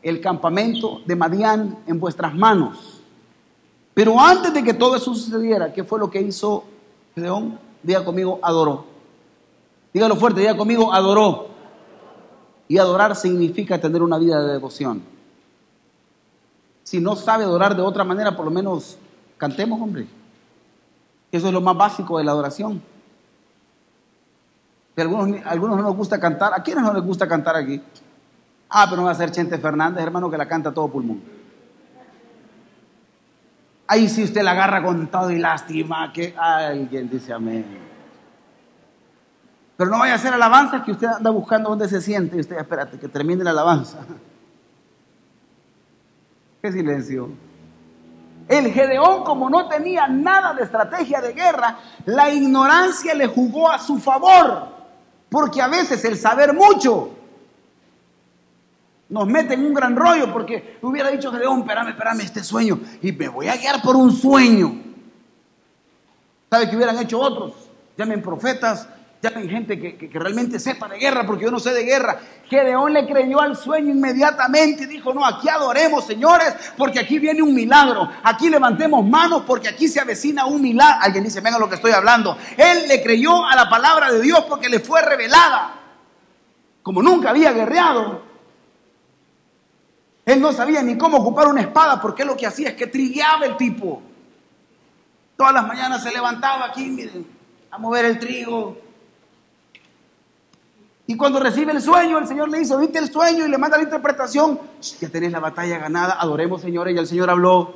el campamento de Madián en vuestras manos. Pero antes de que todo eso sucediera, ¿qué fue lo que hizo Gedeón? Diga conmigo, adoró. Dígalo fuerte, diga conmigo, adoró. Y adorar significa tener una vida de devoción. Si no sabe adorar de otra manera, por lo menos cantemos, hombre. Eso es lo más básico de la adoración algunos, algunos no nos gusta cantar. ¿A quiénes no les gusta cantar aquí? Ah, pero no va a ser Chente Fernández, hermano, que la canta todo pulmón. Ahí sí usted la agarra con todo y lástima que alguien dice amén. Pero no vaya a hacer alabanza que usted anda buscando dónde se siente y usted, espérate, que termine la alabanza. Qué silencio. El Gedeón, como no tenía nada de estrategia de guerra, la ignorancia le jugó a su favor. Porque a veces el saber mucho nos mete en un gran rollo porque hubiera dicho Gedeón, espérame, espérame este sueño y me voy a guiar por un sueño. ¿Sabe qué hubieran hecho otros? Llamen profetas, llamen gente que, realmente sepa de guerra, porque yo no sé de guerra. Gedeón le creyó al sueño inmediatamente y dijo, no, aquí adoremos, señores, porque aquí viene un milagro. Aquí levantemos manos porque aquí se avecina un milagro. Alguien dice, venga lo que estoy hablando. Él le creyó a la palabra de Dios porque le fue revelada. Como nunca había guerreado. Él no sabía ni cómo ocupar una espada porque lo que hacía es que trigueaba el tipo. Todas las mañanas se levantaba aquí, miren, a mover el trigo, y cuando recibe el sueño, el Señor le dice, ¿viste el sueño? Y le manda la interpretación. Ya tenés la batalla ganada, adoremos, señores. Y el Señor habló.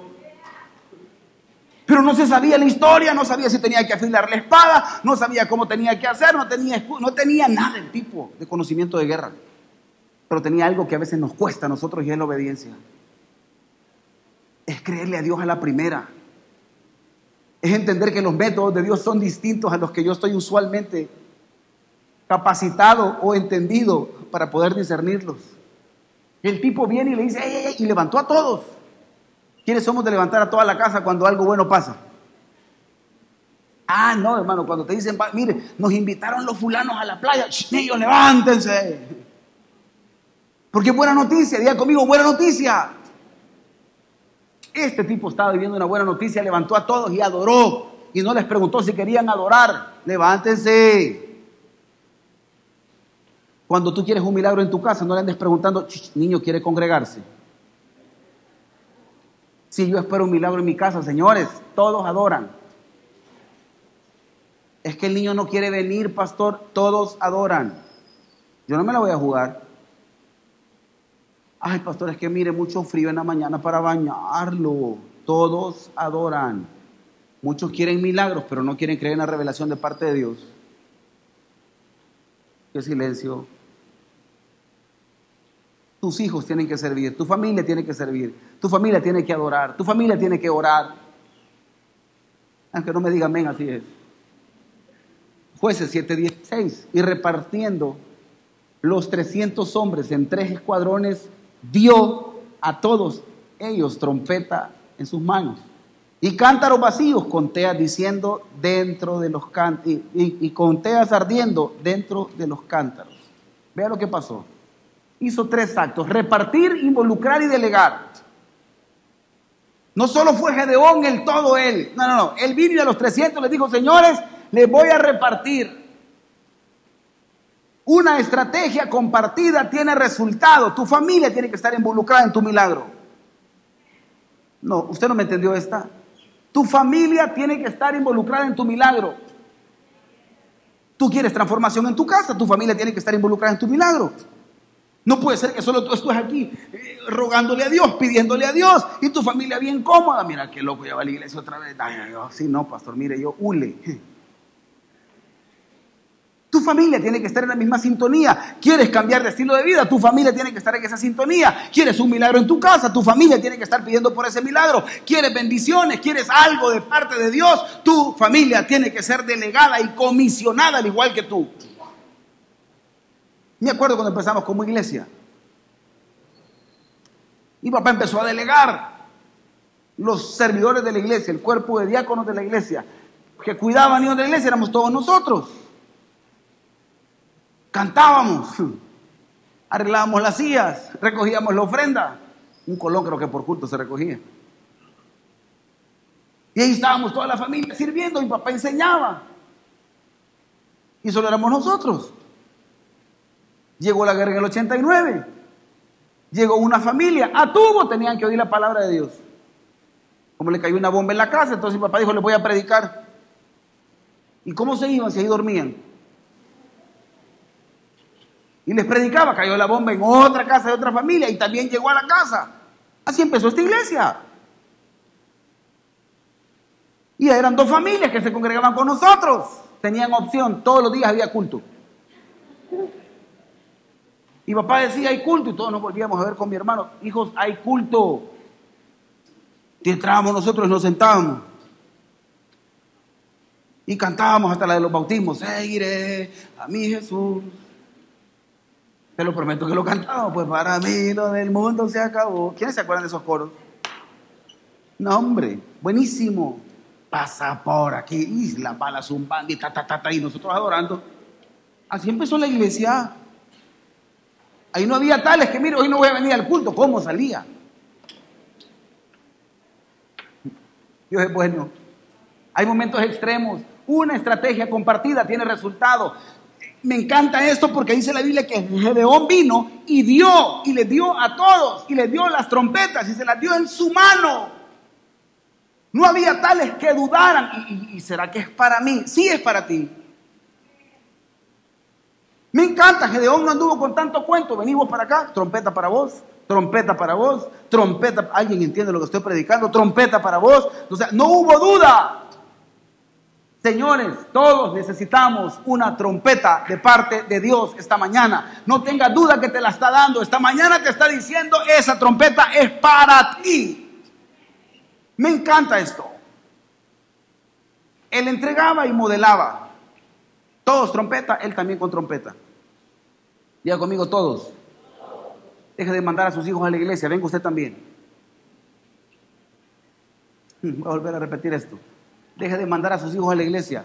Pero no se sabía la historia, no sabía si tenía que afilar la espada, no sabía cómo tenía que hacer, no tenía, no tenía nada el tipo de conocimiento de guerra. Pero tenía algo que a veces nos cuesta a nosotros y es la obediencia. Es creerle a Dios a la primera. Es entender que los métodos de Dios son distintos a los que yo estoy usualmente capacitado o entendido para poder discernirlos. El tipo viene y le dice, y levantó a todos. ¿Quiénes somos de levantar a toda la casa cuando algo bueno pasa? Ah, no, hermano, cuando te dicen, mire, nos invitaron los fulanos a la playa, ellos levántense. Porque buena noticia, diga conmigo, buena noticia. Este tipo estaba viviendo una buena noticia, levantó a todos y adoró. Y no les preguntó si querían adorar. Levántense. Cuando tú quieres un milagro en tu casa, no le andes preguntando, niño quiere congregarse. Si yo espero un milagro en mi casa, señores, todos adoran. Es que el niño no quiere venir, pastor, todos adoran. Yo no me la voy a jugar. Ay, pastor, es que mire, mucho frío en la mañana para bañarlo. Todos adoran. Muchos quieren milagros, pero no quieren creer en la revelación de parte de Dios. Qué silencio. Tus hijos tienen que servir, tu familia tiene que servir, tu familia tiene que adorar, tu familia tiene que orar. Aunque no me digan amén, así es. Jueces 7:16. Y repartiendo los 300 hombres en tres escuadrones, dio a todos ellos trompeta en sus manos. Y cántaros vacíos con teas diciendo dentro de los cántaros, y, y, teas ardiendo dentro de los cántaros. Vea lo que pasó. Hizo tres actos, repartir, involucrar y delegar. No solo fue Gedeón el todo él, no, no, no. Él vino y a los 300 les dijo, señores, les voy a repartir. Una estrategia compartida tiene resultado. Tu familia tiene que estar involucrada en tu milagro. No, usted no me entendió esta. Tu familia tiene que estar involucrada en tu milagro. Tú quieres transformación en tu casa, tu familia tiene que estar involucrada en tu milagro. No puede ser que solo tú estés aquí eh, rogándole a Dios, pidiéndole a Dios y tu familia bien cómoda. Mira qué loco, ya va a la iglesia otra vez. Ay, sí, no, pastor, mire, yo hule. Tu familia tiene que estar en la misma sintonía. ¿Quieres cambiar de estilo de vida? Tu familia tiene que estar en esa sintonía. ¿Quieres un milagro en tu casa? Tu familia tiene que estar pidiendo por ese milagro. ¿Quieres bendiciones? ¿Quieres algo de parte de Dios? Tu familia tiene que ser delegada y comisionada al igual que tú. Me acuerdo cuando empezamos como iglesia. Mi papá empezó a delegar los servidores de la iglesia, el cuerpo de diáconos de la iglesia, que cuidaban de la iglesia, éramos todos nosotros cantábamos, arreglábamos las sillas, recogíamos la ofrenda. Un colón creo que por culto se recogía. Y ahí estábamos toda la familia sirviendo, mi papá enseñaba. Y solo éramos nosotros. Llegó la guerra en el 89. Llegó una familia. A tubo tenían que oír la palabra de Dios. Como le cayó una bomba en la casa, entonces mi papá dijo, le voy a predicar. ¿Y cómo se iban si ahí dormían? Y les predicaba, cayó la bomba en otra casa de otra familia y también llegó a la casa. Así empezó esta iglesia. Y eran dos familias que se congregaban con nosotros. Tenían opción, todos los días había culto. Y papá decía, hay culto, y todos nos volvíamos a ver con mi hermano. Hijos, hay culto. Y entrábamos nosotros y nos sentábamos. Y cantábamos hasta la de los bautismos. Seguiré a mi Jesús. Te lo prometo que lo cantamos, pues para mí lo del mundo se acabó. ¿Quiénes se acuerdan de esos coros? No, hombre, buenísimo. Pasa por aquí, y la bala zumbando ta, ta, ta, ta, y nosotros adorando. Así empezó la iglesia. Ahí no había tales que, mire, hoy no voy a venir al culto. ¿Cómo salía? Dios es bueno. Hay momentos extremos. Una estrategia compartida tiene resultado me encanta esto porque dice la Biblia que Gedeón vino y dio, y le dio a todos, y le dio las trompetas, y se las dio en su mano. No había tales que dudaran. ¿Y, será que es para mí? Sí es para ti. Me encanta, Gedeón no anduvo con tanto cuento. Venimos para acá, trompeta para vos, trompeta para vos, trompeta. ¿Alguien entiende lo que estoy predicando? Trompeta para vos. O sea, no hubo duda. Señores, todos necesitamos una trompeta de parte de Dios esta mañana. No tenga duda que te la está dando. Esta mañana te está diciendo, esa trompeta es para ti. Me encanta esto. Él entregaba y modelaba. Todos trompeta, él también con trompeta. Diga conmigo todos. Deje de mandar a sus hijos a la iglesia. Venga usted también. Voy a volver a repetir esto. Deje de mandar a sus hijos a la iglesia.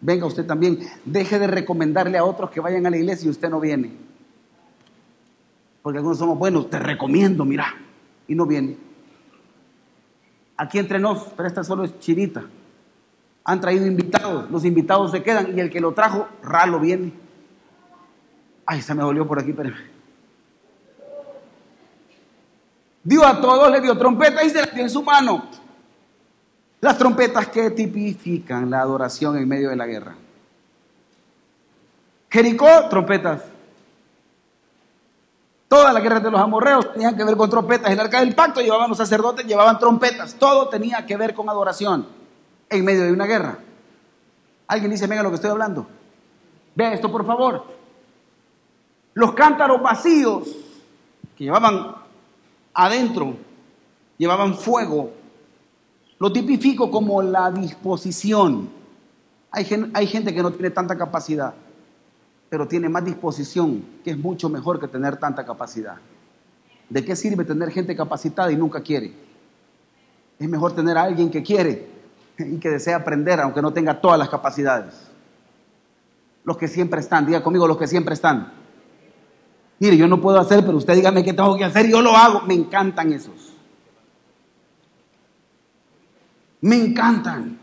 Venga usted también. Deje de recomendarle a otros que vayan a la iglesia y usted no viene. Porque algunos somos buenos, te recomiendo, mira. Y no viene. Aquí entre nos, pero esta solo es chirita. Han traído invitados, los invitados se quedan y el que lo trajo, ralo viene. Ay, se me dolió por aquí, espérame. Dio a todos, le dio trompeta y se la dio en su mano. Las trompetas que tipifican la adoración en medio de la guerra. Jericó, trompetas. Todas las guerras de los amorreos tenían que ver con trompetas. El arca del pacto llevaban los sacerdotes, llevaban trompetas. Todo tenía que ver con adoración en medio de una guerra. Alguien dice, venga lo que estoy hablando. Vea esto, por favor. Los cántaros vacíos que llevaban adentro, llevaban fuego. Lo tipifico como la disposición. Hay, hay gente que no tiene tanta capacidad pero tiene más disposición, que es mucho mejor que tener tanta capacidad. ¿De qué sirve tener gente capacitada y nunca quiere? Es mejor tener a alguien que quiere y que desea aprender, aunque no tenga todas las capacidades. Los que siempre están, diga conmigo los que siempre están. Mire, yo no puedo hacer, pero usted dígame qué tengo que hacer y yo lo hago. Me encantan esos. Me encantan.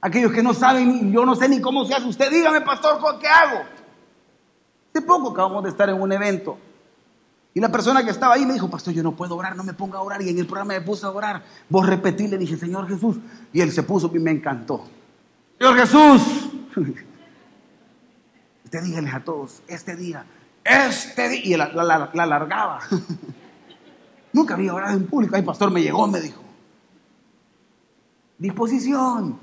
Aquellos que no saben, yo no sé ni cómo se hace. Usted dígame, pastor, ¿qué hago? Hace poco acabamos de estar en un evento. Y la persona que estaba ahí me dijo, pastor, yo no puedo orar, no me ponga a orar. Y en el programa me puse a orar. Vos repetí, le dije, Señor Jesús. Y él se puso y me encantó. Señor Jesús. Usted dígales a todos, este día, este día. Y la, la, la alargaba. Nunca había orado en público. Ay, pastor, me llegó, me dijo. Disposición.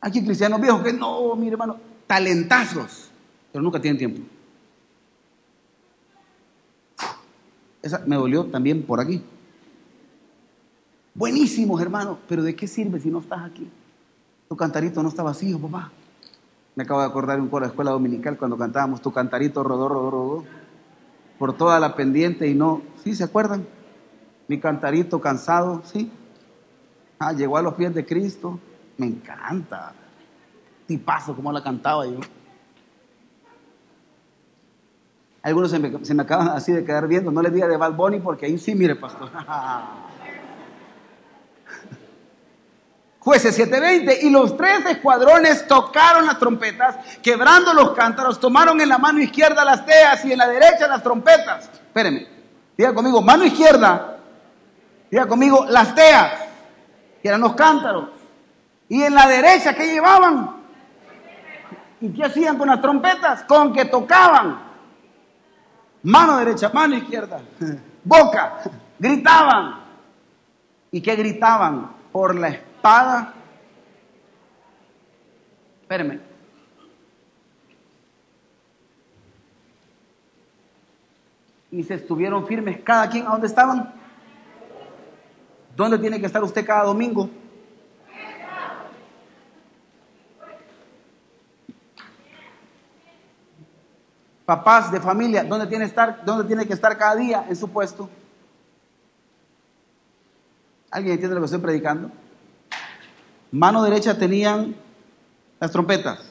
Aquí cristianos viejos que no, mi hermano, talentazos, pero nunca tienen tiempo. Esa me dolió también por aquí. Buenísimos, hermano, pero ¿de qué sirve si no estás aquí? Tu cantarito no está vacío, papá. Me acabo de acordar de un coro de escuela dominical cuando cantábamos tu cantarito rodó, rodó, rodó, por toda la pendiente y no, ¿sí se acuerdan? Mi cantarito cansado, ¿sí? Ah, llegó a los pies de Cristo, me encanta. Tipazo, como la cantaba yo. Algunos se me, acaban así de quedar viendo. No les diga de Bad Bunny porque ahí sí, mire, pastor. Jueces 7:20. Y los tres escuadrones tocaron las trompetas, quebrando los cántaros, tomaron en la mano izquierda las teas y en la derecha las trompetas. Espérenme. Diga conmigo, mano izquierda. Diga conmigo, las teas, eran los cántaros. Y en la derecha, ¿qué llevaban? ¿Y qué hacían con las trompetas? Con que tocaban. Mano derecha, mano izquierda, boca, gritaban. ¿Y qué gritaban? Por la espada. Espérenme. Y se estuvieron firmes cada quien a dónde estaban. ¿Dónde tiene que estar usted cada domingo? papás de familia, ¿dónde tiene, estar, ¿dónde tiene que estar cada día en su puesto? ¿Alguien entiende lo que estoy predicando? Mano derecha tenían las trompetas.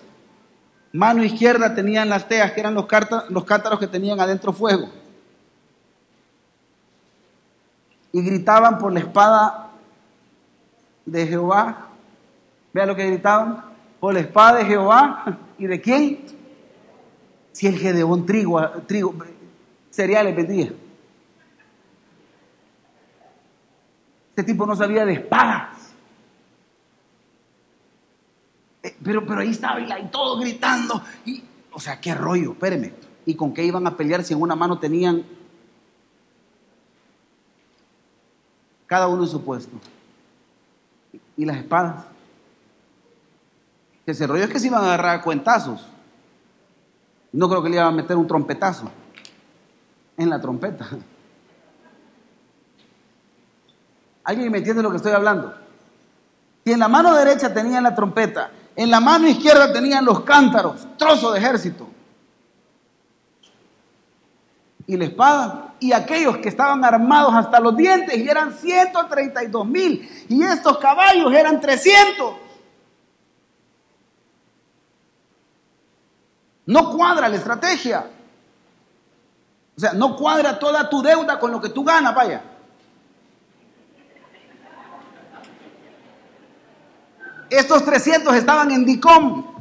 Mano izquierda tenían las teas, que eran los, los cántaros que tenían adentro fuego. Y gritaban por la espada de Jehová. Vea lo que gritaban. Por la espada de Jehová. ¿Y de quién? si el Gedeón trigo, trigo cereales vendía. Este tipo no sabía de espadas. Eh, pero, pero ahí estaba y, todo gritando. Y, o sea, qué rollo, espéreme. ¿Y con qué iban a pelear si en una mano tenían cada uno en su puesto? ¿Y las espadas? Ese rollo es que se iban a agarrar cuentazos. No creo que le iba a meter un trompetazo en la trompeta. ¿Alguien me entiende lo que estoy hablando? Si en la mano derecha tenían la trompeta, en la mano izquierda tenían los cántaros, trozo de ejército, y la espada, y aquellos que estaban armados hasta los dientes, y eran 132 mil, y estos caballos eran 300. No cuadra la estrategia. O sea, no cuadra toda tu deuda con lo que tú ganas, vaya. Estos 300 estaban en DICOM.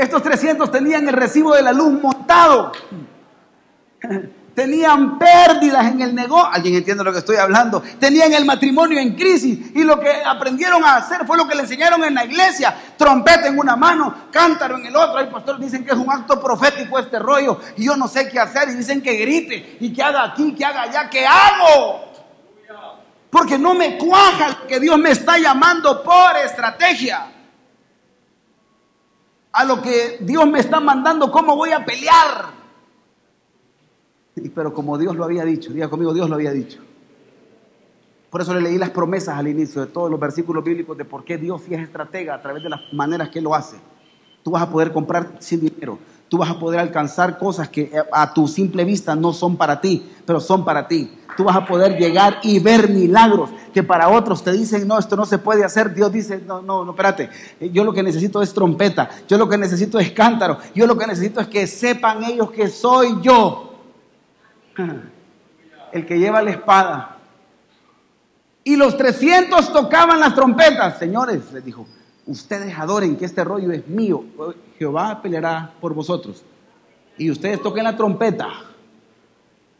Estos 300 tenían el recibo de la luz montado. tenían pérdidas en el negocio, alguien entiende lo que estoy hablando, tenían el matrimonio en crisis y lo que aprendieron a hacer fue lo que le enseñaron en la iglesia, trompeta en una mano, cántaro en el otro, hay pastores dicen que es un acto profético este rollo y yo no sé qué hacer y dicen que grite y que haga aquí, que haga allá, ¿qué hago? Porque no me cuaja lo que Dios me está llamando por estrategia. A lo que Dios me está mandando, ¿cómo voy a pelear? Pero como Dios lo había dicho, diga conmigo, Dios lo había dicho. Por eso le leí las promesas al inicio de todos los versículos bíblicos de por qué Dios es estratega a través de las maneras que lo hace. Tú vas a poder comprar sin dinero. Tú vas a poder alcanzar cosas que a tu simple vista no son para ti, pero son para ti. Tú vas a poder llegar y ver milagros que para otros te dicen, no, esto no se puede hacer. Dios dice, no, no, no, espérate. Yo lo que necesito es trompeta. Yo lo que necesito es cántaro. Yo lo que necesito es que sepan ellos que soy yo el que lleva la espada. Y los 300 tocaban las trompetas. Señores, les dijo, ustedes adoren que este rollo es mío. Jehová peleará por vosotros. Y ustedes toquen la trompeta.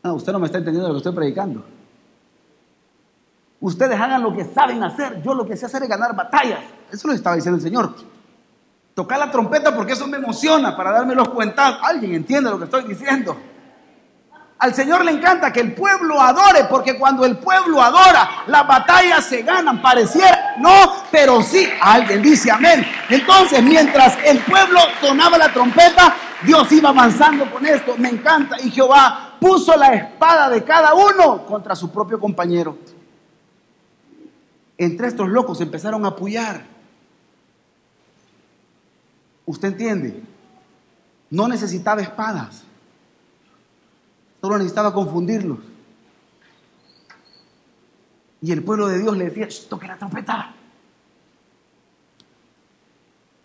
No, usted no me está entendiendo lo que estoy predicando. Ustedes hagan lo que saben hacer. Yo lo que sé hacer es ganar batallas. Eso lo estaba diciendo el Señor. Tocar la trompeta porque eso me emociona para darme los cuentas. Alguien entiende lo que estoy diciendo. Al Señor le encanta que el pueblo adore, porque cuando el pueblo adora, las batallas se ganan. Pareciera, no, pero sí. Alguien dice amén. Entonces, mientras el pueblo sonaba la trompeta, Dios iba avanzando con esto. Me encanta. Y Jehová puso la espada de cada uno contra su propio compañero. Entre estos locos empezaron a apoyar. ¿Usted entiende? No necesitaba espadas. Solo necesitaba confundirlos. Y el pueblo de Dios le decía, toque la trompeta.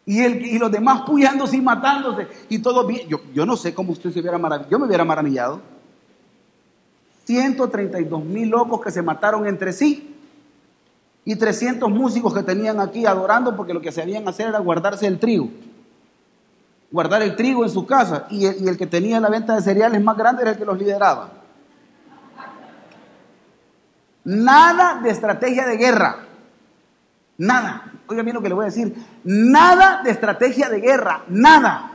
Y, él, y los demás puyándose y matándose. Y todo bien. Yo, yo no sé cómo usted se hubiera maravillado. Yo me hubiera maravillado. 132 mil locos que se mataron entre sí. Y 300 músicos que tenían aquí adorando porque lo que se habían hacer era guardarse el trigo guardar el trigo en su casa y el, que tenía la venta de cereales más grande era el que los lideraba. Nada de estrategia de guerra. Nada. Oiga bien lo que le voy a decir. Nada de estrategia de guerra. Nada.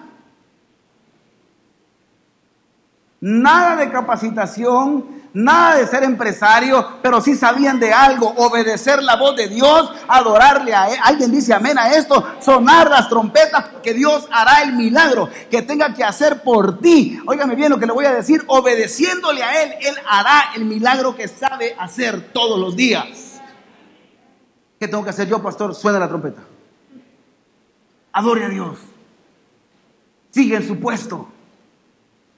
Nada de capacitación nada de ser empresario, pero sí sabían de algo, obedecer la voz de Dios, adorarle a Él. Alguien dice amén a esto, sonar las trompetas, que Dios hará el milagro que tenga que hacer por ti. Óigame bien lo que le voy a decir, obedeciéndole a Él, Él hará el milagro que sabe hacer todos los días. ¿Qué tengo que hacer yo, pastor? Suena la trompeta. Adore a Dios. Sigue en su puesto.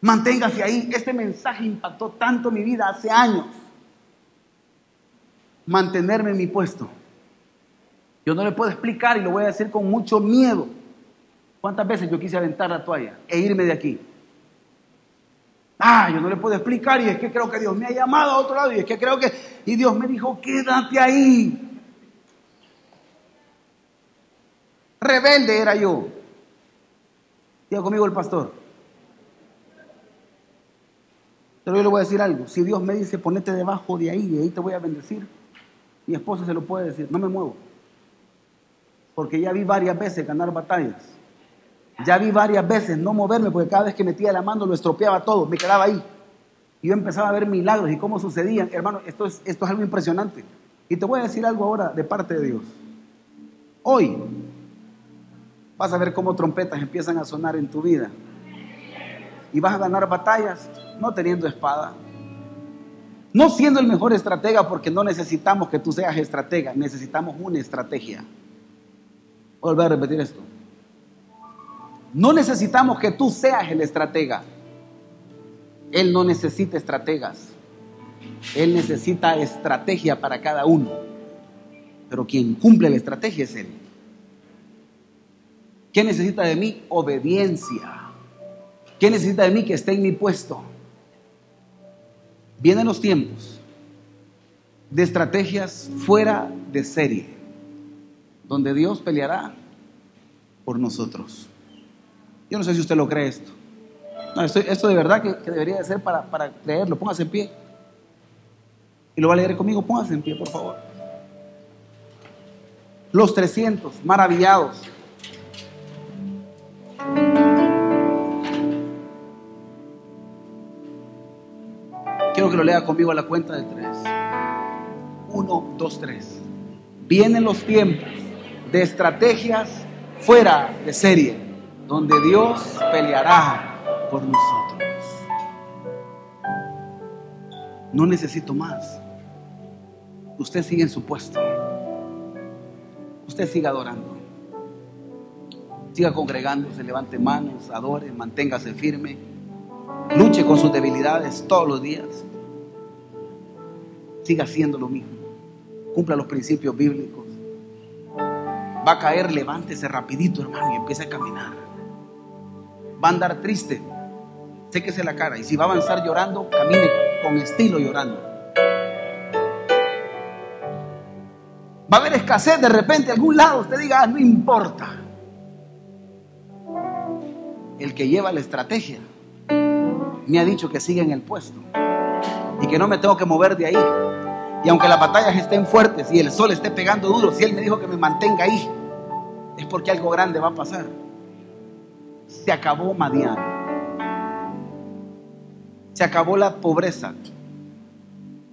Manténgase ahí. Este mensaje impactó tanto mi vida hace años. Mantenerme en mi puesto. Yo no le puedo explicar y lo voy a decir con mucho miedo. ¿Cuántas veces yo quise aventar la toalla e irme de aquí? Ah, yo no le puedo explicar y es que creo que Dios me ha llamado a otro lado y es que creo que... Y Dios me dijo, quédate ahí. Rebelde era yo. Diga conmigo el pastor. Pero yo le voy a decir algo. Si Dios me dice, ponete debajo de ahí y ahí te voy a bendecir, mi esposa se lo puede decir, no me muevo. Porque ya vi varias veces ganar batallas. Ya vi varias veces no moverme, porque cada vez que metía la mano lo estropeaba todo, me quedaba ahí. Y yo empezaba a ver milagros y cómo sucedían. Hermano, esto es, esto es algo impresionante. Y te voy a decir algo ahora de parte de Dios. Hoy vas a ver cómo trompetas empiezan a sonar en tu vida. Y vas a ganar batallas no teniendo espada. No siendo el mejor estratega porque no necesitamos que tú seas estratega, necesitamos una estrategia. Volver a repetir esto. No necesitamos que tú seas el estratega. Él no necesita estrategas. Él necesita estrategia para cada uno. Pero quien cumple la estrategia es Él. ¿Qué necesita de mí? Obediencia. ¿Qué necesita de mí? Que esté en mi puesto. Vienen los tiempos de estrategias fuera de serie, donde Dios peleará por nosotros. Yo no sé si usted lo cree esto. Esto de verdad que, que debería de ser para, para creerlo. Póngase en pie. Y lo va a leer conmigo. Póngase en pie, por favor. Los 300, maravillados. Que lo lea conmigo a la cuenta de tres. Uno, dos, tres. Vienen los tiempos de estrategias fuera de serie, donde Dios peleará por nosotros. No necesito más. Usted sigue en su puesto. Usted siga adorando. Siga congregándose, levante manos, adore, manténgase firme. Luche con sus debilidades todos los días. Siga haciendo lo mismo. Cumpla los principios bíblicos. Va a caer, levántese rapidito, hermano, y empiece a caminar. Va a andar triste, séquese la cara. Y si va a avanzar llorando, camine con estilo llorando. Va a haber escasez de repente en algún lado. Usted diga, ah, no importa. El que lleva la estrategia me ha dicho que siga en el puesto y que no me tengo que mover de ahí. Y aunque las batallas estén fuertes y el sol esté pegando duro, si Él me dijo que me mantenga ahí, es porque algo grande va a pasar. Se acabó Madián. Se acabó la pobreza.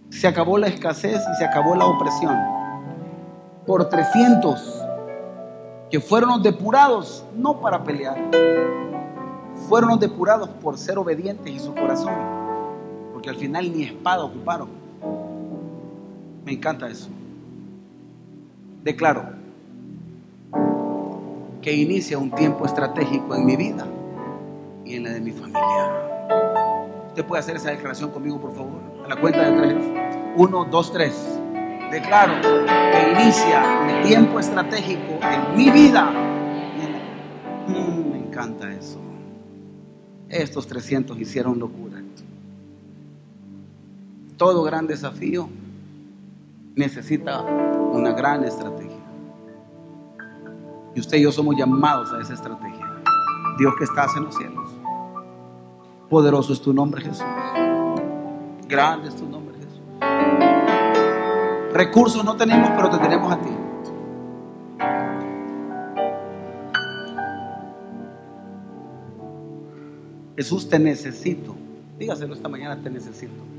Se acabó la escasez y se acabó la opresión. Por 300 que fueron depurados, no para pelear, fueron depurados por ser obedientes y su corazón. Porque al final ni espada ocuparon. Me encanta eso. Declaro que inicia un tiempo estratégico en mi vida y en la de mi familia. Usted puede hacer esa declaración conmigo, por favor. A la cuenta de tres. Uno, dos, tres. Declaro que inicia un tiempo estratégico en mi vida. Mm, me encanta eso. Estos 300 hicieron locura. Todo gran desafío necesita una gran estrategia. Y usted y yo somos llamados a esa estrategia. Dios que estás en los cielos. Poderoso es tu nombre, Jesús. Grande es tu nombre, Jesús. Recursos no tenemos, pero te tenemos a ti. Jesús, te necesito. Dígaselo esta mañana, te necesito.